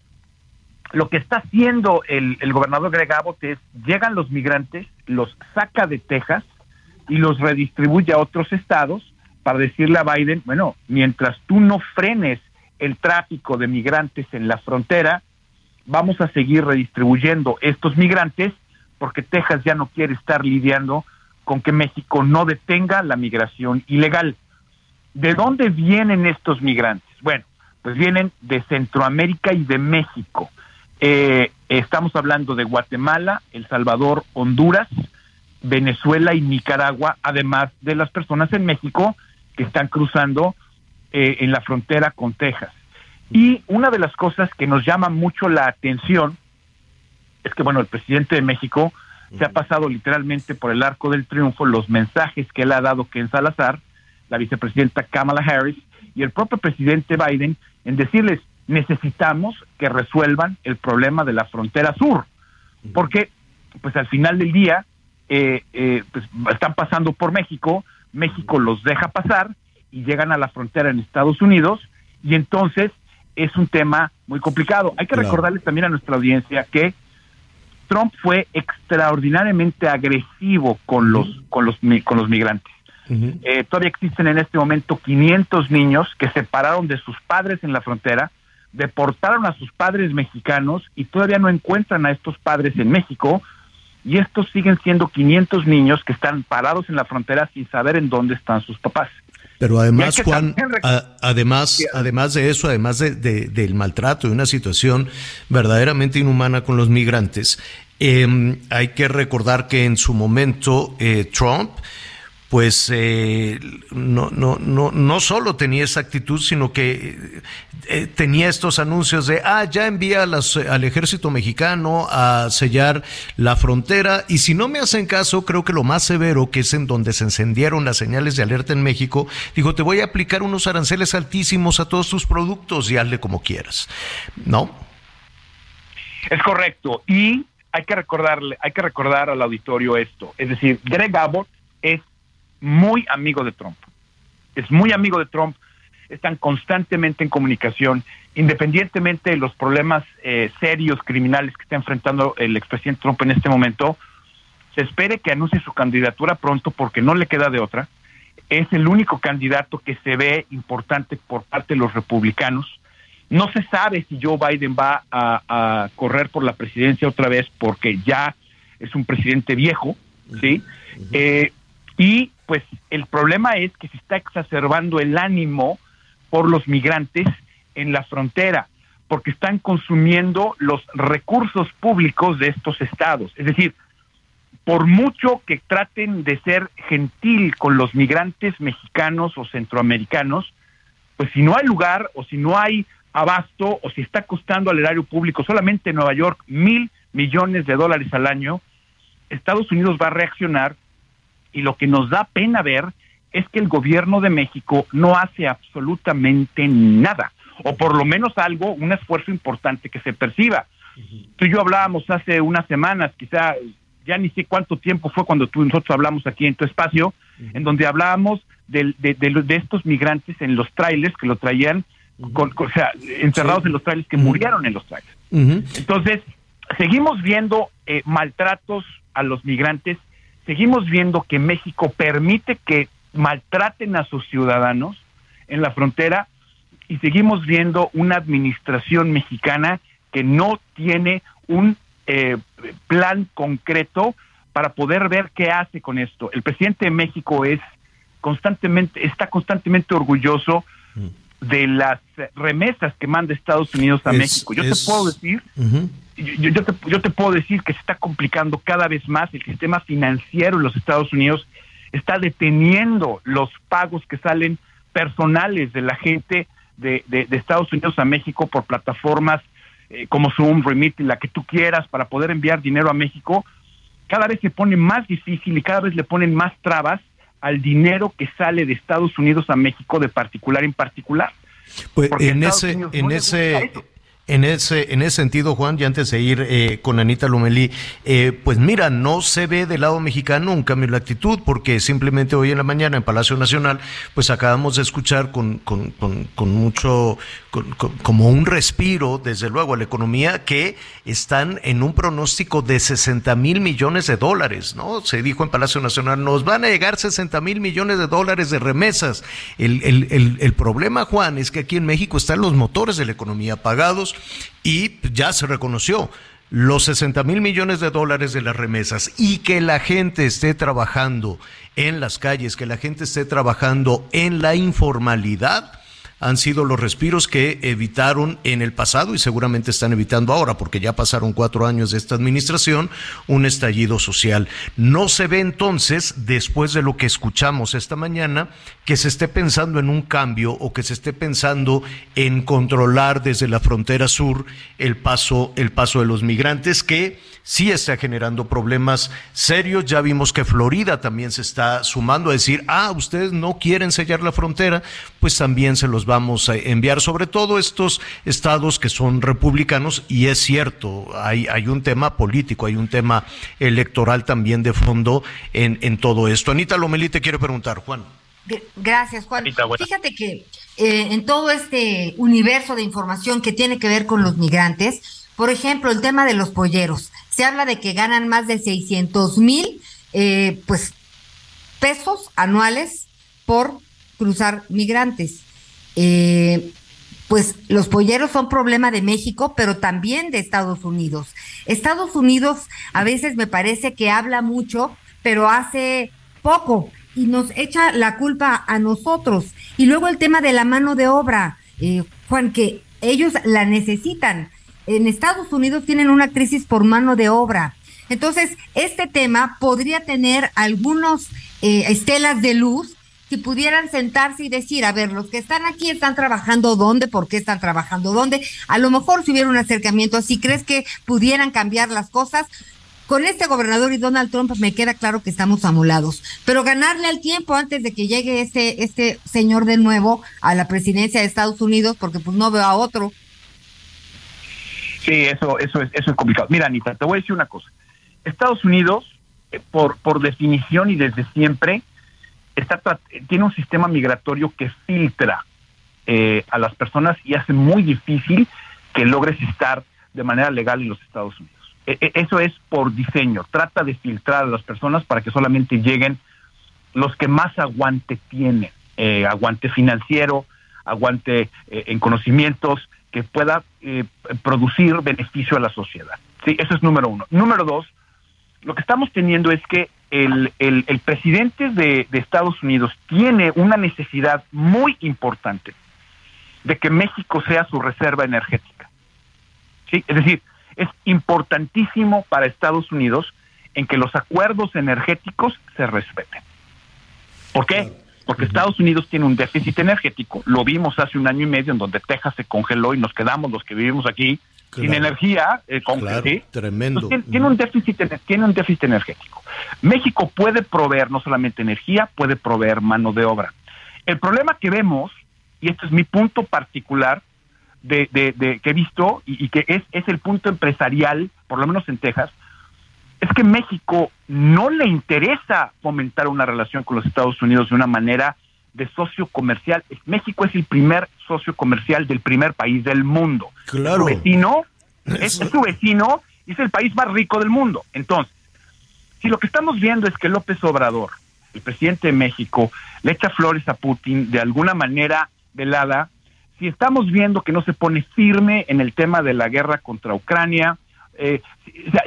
lo que está haciendo el, gobernador Greg Abbott es, llegan los migrantes, los saca de Texas y los redistribuye a otros estados para decirle a Biden, bueno, mientras tú no frenes el tráfico de migrantes en la frontera, vamos a seguir redistribuyendo estos migrantes porque Texas ya no quiere estar lidiando con que México no detenga la migración ilegal. ¿De dónde vienen estos migrantes? Bueno, pues vienen de Centroamérica y de México. Eh, estamos hablando de Guatemala, El Salvador, Honduras, Venezuela y Nicaragua, además de las personas en México que están cruzando eh, en la frontera con Texas. Y una de las cosas que nos llama mucho la atención es que, bueno, el presidente de México se ha pasado literalmente por el arco del triunfo los mensajes que él ha dado Ken Salazar, la vicepresidenta Kamala Harris y el propio presidente Biden en decirles, necesitamos que resuelvan el problema de la frontera sur, porque pues al final del día eh, eh, pues, están pasando por México, México los deja pasar y llegan a la frontera en Estados Unidos y entonces es un tema muy complicado. Hay que recordarles también a nuestra audiencia que Trump fue extraordinariamente agresivo con los, con los, con los migrantes. Eh, todavía existen en este momento 500 niños que separaron de sus padres en la frontera, deportaron a sus padres mexicanos y todavía no encuentran a estos padres en México. Y estos siguen siendo 500 niños que están parados en la frontera sin saber en dónde están sus papás. Pero además, Juan, además, además de eso, además de, del maltrato y una situación verdaderamente inhumana con los migrantes, em, hay que recordar que en su momento eh, Trump pues eh, no, no, no, no solo tenía esa actitud, sino que eh, tenía estos anuncios de, ah, ya envía al ejército mexicano a sellar la frontera y si no me hacen caso, creo que lo más severo, que es en donde se encendieron las señales de alerta en México, dijo, te voy a aplicar unos aranceles altísimos a todos tus productos y hazle como quieras, ¿no? Es correcto. Y hay que recordarle, hay que recordar al auditorio esto, es decir, Greg Abbott es muy amigo de Trump. Es muy amigo de Trump. Están constantemente en comunicación, independientemente de los problemas eh, serios criminales que está enfrentando el expresidente Trump en este momento. Se espere que anuncie su candidatura pronto porque no le queda de otra. Es el único candidato que se ve importante por parte de los republicanos. No se sabe si Joe Biden va a, correr por la presidencia otra vez porque ya es un presidente viejo, ¿sí? Eh, y pues el problema es que se está exacerbando el ánimo por los migrantes en la frontera, porque están consumiendo los recursos públicos de estos estados. Es decir, por mucho que traten de ser gentil con los migrantes mexicanos o centroamericanos, pues si no hay lugar o si no hay abasto o si está costando al erario público solamente en Nueva York mil millones de dólares al año, Estados Unidos va a reaccionar y lo que nos da pena ver es que el gobierno de México no hace absolutamente nada, o por lo menos algo, un esfuerzo importante que se perciba. Tú y yo hablábamos hace unas semanas, quizá ya ni sé cuánto tiempo fue cuando tú y nosotros hablamos aquí en tu espacio, en donde hablábamos de, de, estos migrantes en los trailers que lo traían, con, o sea, encerrados en los trailers que murieron en los trailers. Entonces, seguimos viendo eh, maltratos a los migrantes seguimos viendo que México permite que maltraten a sus ciudadanos en la frontera y seguimos viendo una administración mexicana que no tiene un eh, plan concreto para poder ver qué hace con esto. El presidente de México es constantemente, está constantemente orgulloso de las remesas que manda Estados Unidos a México. Yo te puedo decir yo, te, yo te puedo decir que se está complicando cada vez más el sistema financiero en los Estados Unidos, está deteniendo los pagos que salen personales de la gente de, de, Estados Unidos a México por plataformas eh, como Zoom, Remit, la que tú quieras para poder enviar dinero a México, cada vez se pone más difícil y cada vez le ponen más trabas al dinero que sale de Estados Unidos a México de particular en particular. Pues en ese, en ese, en ese, en ese sentido, Juan, y antes de ir eh, con Anita Lumelí, eh, pues mira, no se ve del lado mexicano un cambio en la actitud, porque simplemente hoy en la mañana en Palacio Nacional, pues acabamos de escuchar con, con, con, mucho, como un respiro, desde luego, a la economía, que están en un pronóstico de 60 mil millones de dólares, ¿no? Se dijo en Palacio Nacional, nos van a llegar 60 mil millones de dólares de remesas. El, el, el, el problema, Juan, es que aquí en México están los motores de la economía pagados y ya se reconoció los 60 mil millones de dólares de las remesas y que la gente esté trabajando en las calles, que la gente esté trabajando en la informalidad, han sido los respiros que evitaron en el pasado y seguramente están evitando ahora, porque ya pasaron cuatro años de esta administración, un estallido social. No se ve entonces, después de lo que escuchamos esta mañana, que se esté pensando en un cambio o que se esté pensando en controlar desde la frontera sur el paso, el paso de los migrantes, que sí está generando problemas serios. Ya vimos que Florida también se está sumando a decir, ah, ustedes no quieren sellar la frontera, pues también se los vamos a enviar, sobre todo estos estados que son republicanos, y es cierto, hay, hay un tema político, hay un tema electoral también de fondo en, en todo esto. Anita Lomelí te quiero preguntar, Juan. Gracias, Juan. Fíjate que eh, en todo este universo de información que tiene que ver con los migrantes, por ejemplo, el tema de los polleros se habla de que ganan más de 600 mil eh, pues, pesos anuales por cruzar migrantes. Eh, pues los polleros son problema de México, pero también de Estados Unidos. Estados Unidos a veces me parece que habla mucho, pero hace poco y nos echa la culpa a nosotros. Y luego el tema de la mano de obra, eh, Juan, que ellos la necesitan. En Estados Unidos tienen una crisis por mano de obra. Entonces, este tema podría tener algunos eh, estelas de luz si pudieran sentarse y decir, a ver, los que están aquí están trabajando dónde, por qué están trabajando dónde. A lo mejor si hubiera un acercamiento así, ¿crees que pudieran cambiar las cosas? Con este gobernador y Donald Trump me queda claro que estamos amolados, pero ganarle al tiempo antes de que llegue este, este señor de nuevo a la presidencia de Estados Unidos, porque pues no veo a otro. Sí, eso, eso, es, eso es complicado. Mira, Anita, te voy a decir una cosa. Estados Unidos, eh, por, por definición y desde siempre, está, tiene un sistema migratorio que filtra eh, a las personas y hace muy difícil que logres estar de manera legal en los Estados Unidos. E, e, eso es por diseño. Trata de filtrar a las personas para que solamente lleguen los que más aguante tienen, eh, aguante financiero, aguante en conocimientos, que pueda producir beneficio a la sociedad. Sí, eso es número uno. Número dos, lo que estamos teniendo es que el, el, presidente de, Estados Unidos tiene una necesidad muy importante de que México sea su reserva energética. ¿Sí? Es decir, es importantísimo para Estados Unidos en que los acuerdos energéticos se respeten. ¿Por qué? Porque Estados Unidos tiene un déficit energético. Lo vimos hace un año y medio en donde Texas se congeló y nos quedamos los que vivimos aquí sin energía, eh, con, tremendo. tiene, un déficit, tiene un déficit energético. México puede proveer no solamente energía, puede proveer mano de obra. El problema que vemos, y este es mi punto particular de, que he visto y, que es, es el punto empresarial, por lo menos en Texas, es que México no le interesa fomentar una relación con los Estados Unidos de una manera de socio comercial. México es el primer socio comercial del primer país del mundo. Claro. Su vecino es, su vecino y es el país más rico del mundo. Entonces, si lo que estamos viendo es que López Obrador, el presidente de México, le echa flores a Putin de alguna manera velada, si estamos viendo que no se pone firme en el tema de la guerra contra Ucrania, eh,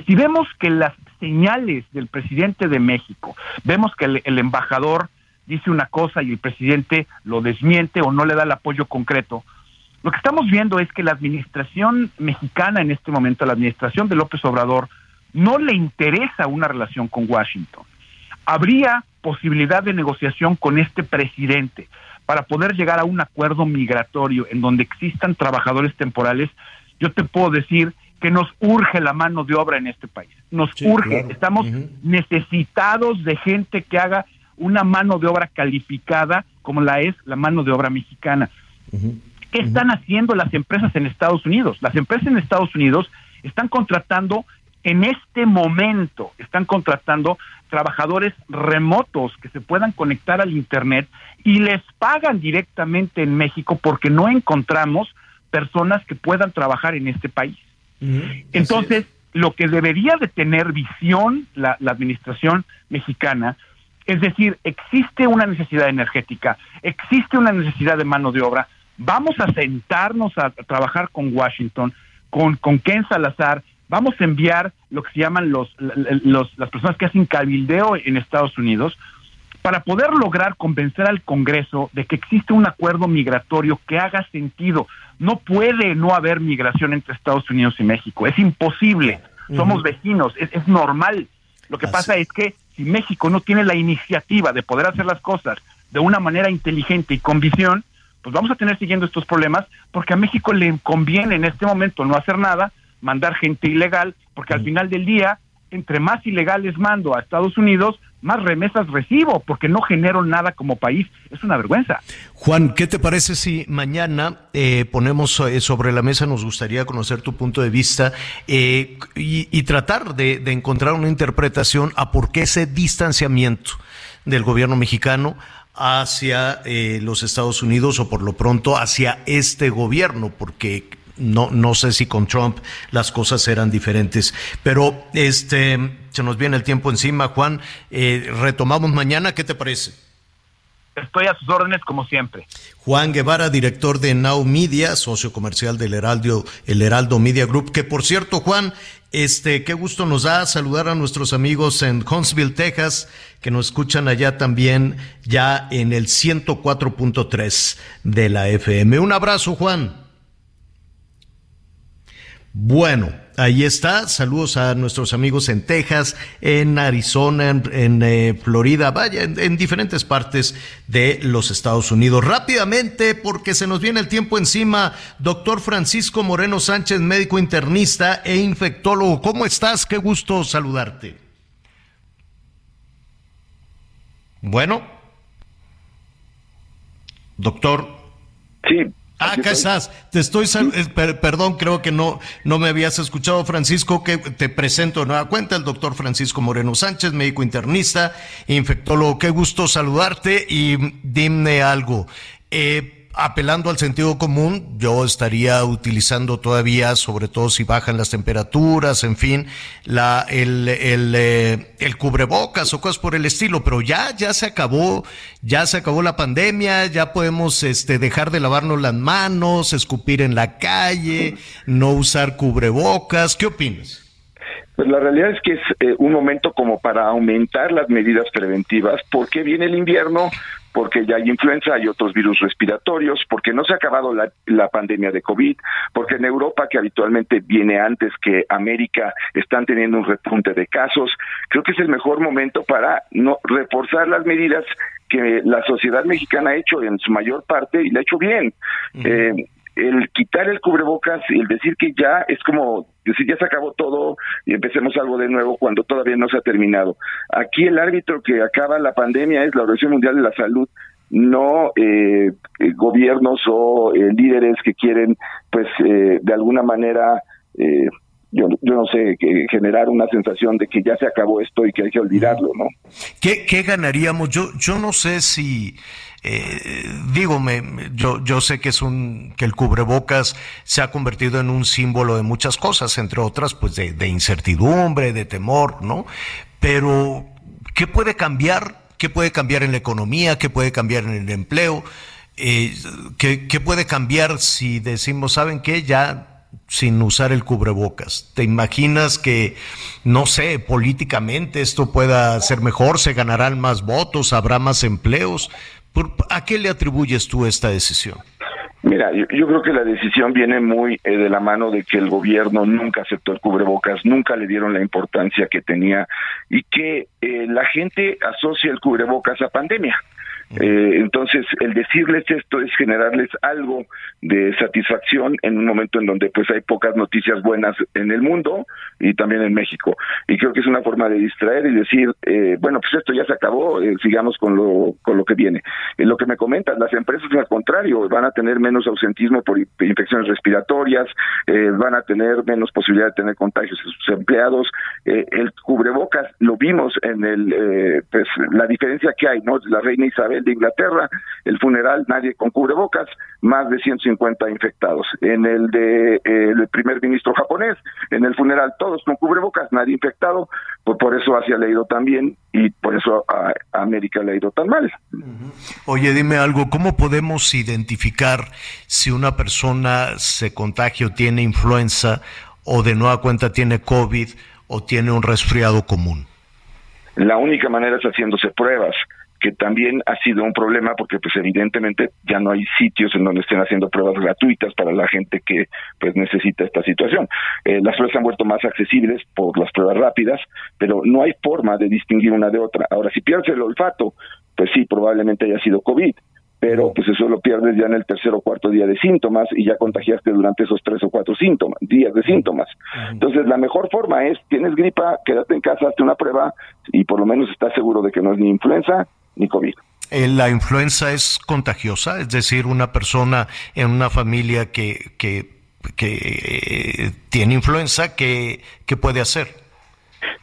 si, vemos que las señales del presidente de México, vemos que el embajador dice una cosa y el presidente lo desmiente o no le da el apoyo concreto. Lo que estamos viendo es que la administración mexicana en este momento, la administración de López Obrador, no le interesa una relación con Washington. Habría posibilidad de negociación con este presidente para poder llegar a un acuerdo migratorio en donde existan trabajadores temporales. Yo te puedo decir que nos urge la mano de obra en este país. Nos urge. Estamos necesitados de gente que haga una mano de obra calificada como la es la mano de obra mexicana. ¿Qué están haciendo las empresas en Estados Unidos? Las empresas en Estados Unidos están contratando en este momento, están contratando trabajadores remotos que se puedan conectar al Internet y les pagan directamente en México porque no encontramos personas que puedan trabajar en este país. Entonces, lo que debería de tener visión la administración mexicana es decir, existe una necesidad energética, existe una necesidad de mano de obra. Vamos a sentarnos a, trabajar con Washington, con, con Ken Salazar, vamos a enviar lo que se llaman los, las personas que hacen cabildeo en Estados Unidos para poder lograr convencer al Congreso de que existe un acuerdo migratorio que haga sentido. No puede no haber migración entre Estados Unidos y México, es imposible. Somos vecinos, es, es normal. Lo que pasa es que si México no tiene la iniciativa de poder hacer las cosas de una manera inteligente y con visión, pues vamos a tener siguiendo estos problemas porque a México le conviene en este momento no hacer nada, mandar gente ilegal, porque al final del día, entre más ilegales mando a Estados Unidos, más remesas recibo, porque no genero nada como país. Es una vergüenza. Juan, ¿qué te parece si mañana eh, ponemos eh, sobre la mesa, nos gustaría conocer tu punto de vista eh, y, tratar de, encontrar una interpretación a por qué ese distanciamiento del gobierno mexicano hacia los Estados Unidos o por lo pronto hacia este gobierno, porque no, no sé si con Trump las cosas eran diferentes. Pero este se nos viene el tiempo encima, Juan. Eh, retomamos mañana, ¿qué te parece? Estoy a sus órdenes como siempre. Juan Guevara, director de Now Media, socio comercial del Heraldo, el Heraldo Media Group, que por cierto, Juan, este, qué gusto nos da saludar a nuestros amigos en Huntsville, Texas, que nos escuchan allá también, ya en el 104.3 de la FM. Un abrazo, Juan. Bueno, ahí está. Saludos a nuestros amigos en Texas, en Arizona, en, eh, Florida, vaya, en, diferentes partes de los Estados Unidos. Rápidamente, porque se nos viene el tiempo encima, doctor Francisco Moreno Sánchez, médico internista e infectólogo. ¿Cómo estás? Qué gusto saludarte. Bueno. Doctor. Sí, Ah, acá estás. Te estoy perdón, creo que no no me habías escuchado, Francisco, que te presento de nueva cuenta el doctor Francisco Moreno Sánchez, médico internista, infectólogo. Qué gusto saludarte y dime algo. Eh, apelando al sentido común, yo estaría utilizando todavía, sobre todo si bajan las temperaturas, en fin, la, el, el, eh, el, cubrebocas o cosas por el estilo, pero ya, ya se acabó, ya se acabó la pandemia, ya podemos este, dejar de lavarnos las manos, escupir en la calle, no usar cubrebocas. ¿Qué opinas? Pues la realidad es que es eh, un momento como para aumentar las medidas preventivas, porque viene el invierno, porque ya hay influenza, hay otros virus respiratorios, porque no se ha acabado la, la, pandemia de COVID, porque en Europa, que habitualmente viene antes que América, están teniendo un repunte de casos. Creo que es el mejor momento para no reforzar las medidas que la sociedad mexicana ha hecho en su mayor parte y la ha hecho bien el quitar el cubrebocas y el decir que ya es como decir ya se acabó todo y empecemos algo de nuevo cuando todavía no se ha terminado. Aquí el árbitro que acaba la pandemia es la Organización Mundial de la Salud, no eh, eh gobiernos o eh, líderes que quieren, pues, eh, de alguna manera, yo, yo no sé, generar una sensación de que ya se acabó esto y que hay que olvidarlo, ¿no? ¿Qué, qué ganaríamos? Yo, yo no sé si eh, digo, yo, yo sé que es un, que el cubrebocas se ha convertido en un símbolo de muchas cosas, entre otras, pues de, incertidumbre, de temor, ¿no? Pero, ¿qué puede cambiar? ¿Qué puede cambiar en la economía? ¿Qué puede cambiar en el empleo? Eh, ¿qué, ¿Qué puede cambiar si decimos, ¿saben qué? Ya sin usar el cubrebocas. ¿Te imaginas que, no sé, políticamente esto pueda ser mejor, se ganarán más votos, habrá más empleos? ¿A qué le atribuyes tú esta decisión? Mira, yo, creo que la decisión viene muy eh, de la mano de que el gobierno nunca aceptó el cubrebocas, nunca le dieron la importancia que tenía y que eh, la gente asocia el cubrebocas a pandemia. Eh, entonces, el decirles esto es generarles algo de satisfacción en un momento en donde pues hay pocas noticias buenas en el mundo y también en México. Y creo que es una forma de distraer y decir, eh, bueno, pues esto ya se acabó, eh, sigamos con lo, con lo que viene. En lo que me comentas, las empresas al contrario van a tener menos ausentismo por infecciones respiratorias, van a tener menos posibilidad de tener contagios en sus empleados. el cubrebocas lo vimos en el, pues la diferencia que hay, ¿no? La reina Isabel de Inglaterra, el funeral nadie con cubrebocas, más de 150 infectados. En el de eh, el primer ministro japonés, en el funeral todos con cubrebocas, nadie infectado, pues por eso Asia le ha ido tan bien y por eso a, América le ha ido tan mal. Oye, dime algo, ¿cómo podemos identificar si una persona se contagia o tiene influenza o de nueva cuenta tiene COVID o tiene un resfriado común? La única manera es haciéndose pruebas que también ha sido un problema porque pues evidentemente ya no hay sitios en donde estén haciendo pruebas gratuitas para la gente que pues necesita esta situación. Eh, las pruebas se han vuelto más accesibles por las pruebas rápidas, pero no hay forma de distinguir una de otra. Ahora, si pierdes el olfato, pues sí, probablemente haya sido COVID, pero pues eso lo pierdes ya en el tercer o cuarto día de síntomas y ya contagiaste durante esos tres o cuatro síntomas, días de síntomas. Entonces, la mejor forma es, tienes gripa, quédate en casa, hazte una prueba y por lo menos estás seguro de que no es ni influenza ni COVID. Eh, ¿La influenza es contagiosa? Es decir, una persona en una familia que, que, que eh, tiene influenza, ¿qué, ¿qué puede hacer?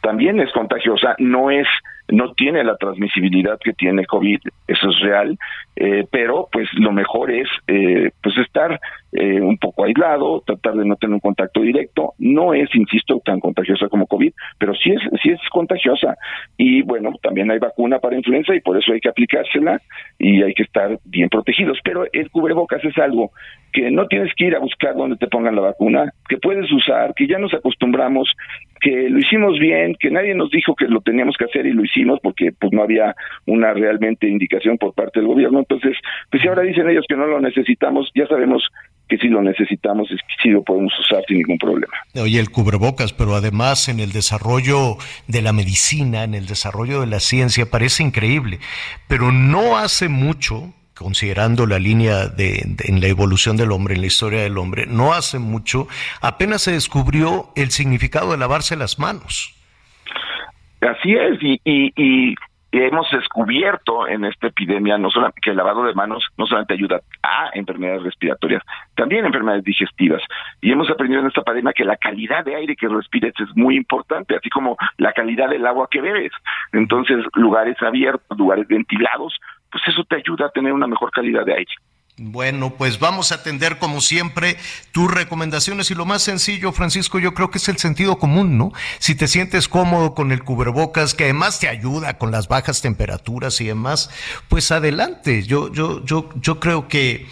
también es contagiosa, no es no tiene la transmisibilidad que tiene COVID, eso es real, eh, pero pues lo mejor es eh, pues estar eh, un poco aislado, tratar de no tener un contacto directo, no es, insisto, tan contagiosa como COVID, pero sí es, sí es contagiosa. Y bueno, también hay vacuna para influenza y por eso hay que aplicársela y hay que estar bien protegidos, pero el cubrebocas es algo que no tienes que ir a buscar donde te pongan la vacuna, que puedes usar, que ya nos acostumbramos, que lo hicimos bien, que nadie nos dijo que lo teníamos que hacer y lo hicimos porque pues no había una realmente indicación por parte del gobierno. Entonces, pues si ahora dicen ellos que no lo necesitamos, ya sabemos que si lo necesitamos es que sí lo podemos usar sin ningún problema. Oye, el cubrebocas, pero además en el desarrollo de la medicina, en el desarrollo de la ciencia, parece increíble. Pero no hace mucho, considerando la línea de, en la evolución del hombre, en la historia del hombre, no hace mucho, apenas se descubrió el significado de lavarse las manos. Así es, y, y, hemos descubierto en esta epidemia no solamente que el lavado de manos no solamente ayuda a enfermedades respiratorias, también enfermedades digestivas. Y hemos aprendido en esta pandemia que la calidad de aire que respires es muy importante, así como la calidad del agua que bebes. Entonces, lugares abiertos, lugares ventilados, pues eso te ayuda a tener una mejor calidad de aire. Bueno, pues vamos a atender como siempre tus recomendaciones y lo más sencillo, Francisco, yo creo que es el sentido común, ¿no? Si te sientes cómodo con el cubrebocas, que además te ayuda con las bajas temperaturas y demás, pues adelante. Yo, yo, yo, yo creo que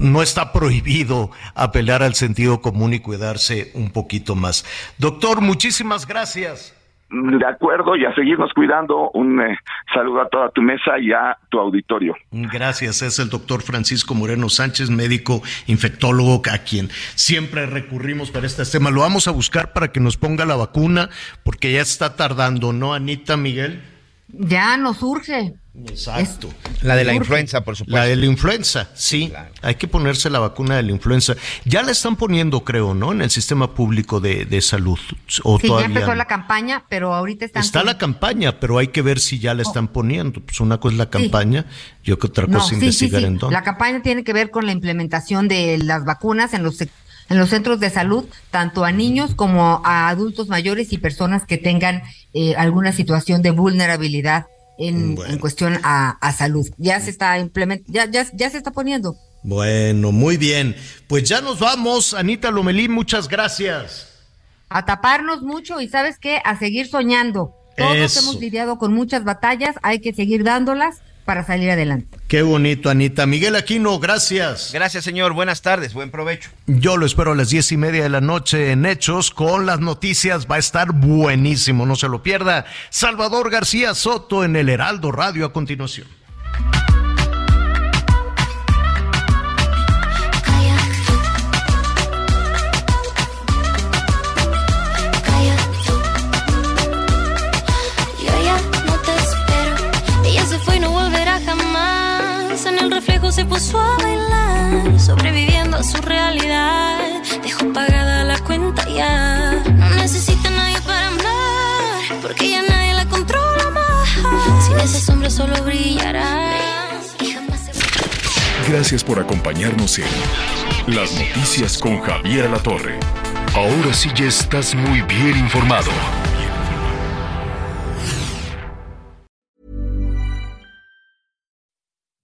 no está prohibido apelar al sentido común y cuidarse un poquito más. Doctor, muchísimas gracias. De acuerdo, y a seguirnos cuidando. Un eh, saludo a toda tu mesa y a tu auditorio. Gracias, es el doctor Francisco Moreno Sánchez, médico infectólogo, a quien siempre recurrimos para este tema. Lo vamos a buscar para que nos ponga la vacuna, porque ya está tardando, ¿no, Anita Miguel? Ya nos urge. Exacto. la de la influenza, por supuesto. La de la influenza, sí. Hay que ponerse la vacuna de la influenza. Ya la están poniendo, creo, ¿no? En el sistema público de, salud. O sí, ya empezó la campaña, pero ahorita están... Está la campaña, pero hay que ver si ya la están poniendo. Pues una cosa es la campaña y otra cosa es investigar en dónde. La campaña tiene que ver con la implementación de las vacunas en los en los centros de salud, tanto a niños como a adultos mayores y personas que tengan eh, alguna situación de vulnerabilidad en, cuestión a, salud. Ya se está implementando, ya, ya, ya se está poniendo. Bueno, muy bien. Pues ya nos vamos, Anita Lomelí, muchas gracias. A taparnos mucho y sabes qué, a seguir soñando. Todos hemos lidiado con muchas batallas, hay que seguir dándolas para salir adelante. Qué bonito, Anita. Miguel Aquino, gracias. Gracias, señor. Buenas tardes, buen provecho. Yo lo espero a las diez y media de la noche en Hechos con las noticias. Va a estar buenísimo, no se lo pierda. Salvador García Soto en el Heraldo Radio a continuación. Sobreviviendo a su realidad. Dejó pagada la cuenta ya. No necesita nadie para amar, porque ya nadie la controla más. Sin ese sombra solo brillará. Gracias por acompañarnos en Las Noticias con Javier La Torre. Ahora sí ya estás muy bien informado.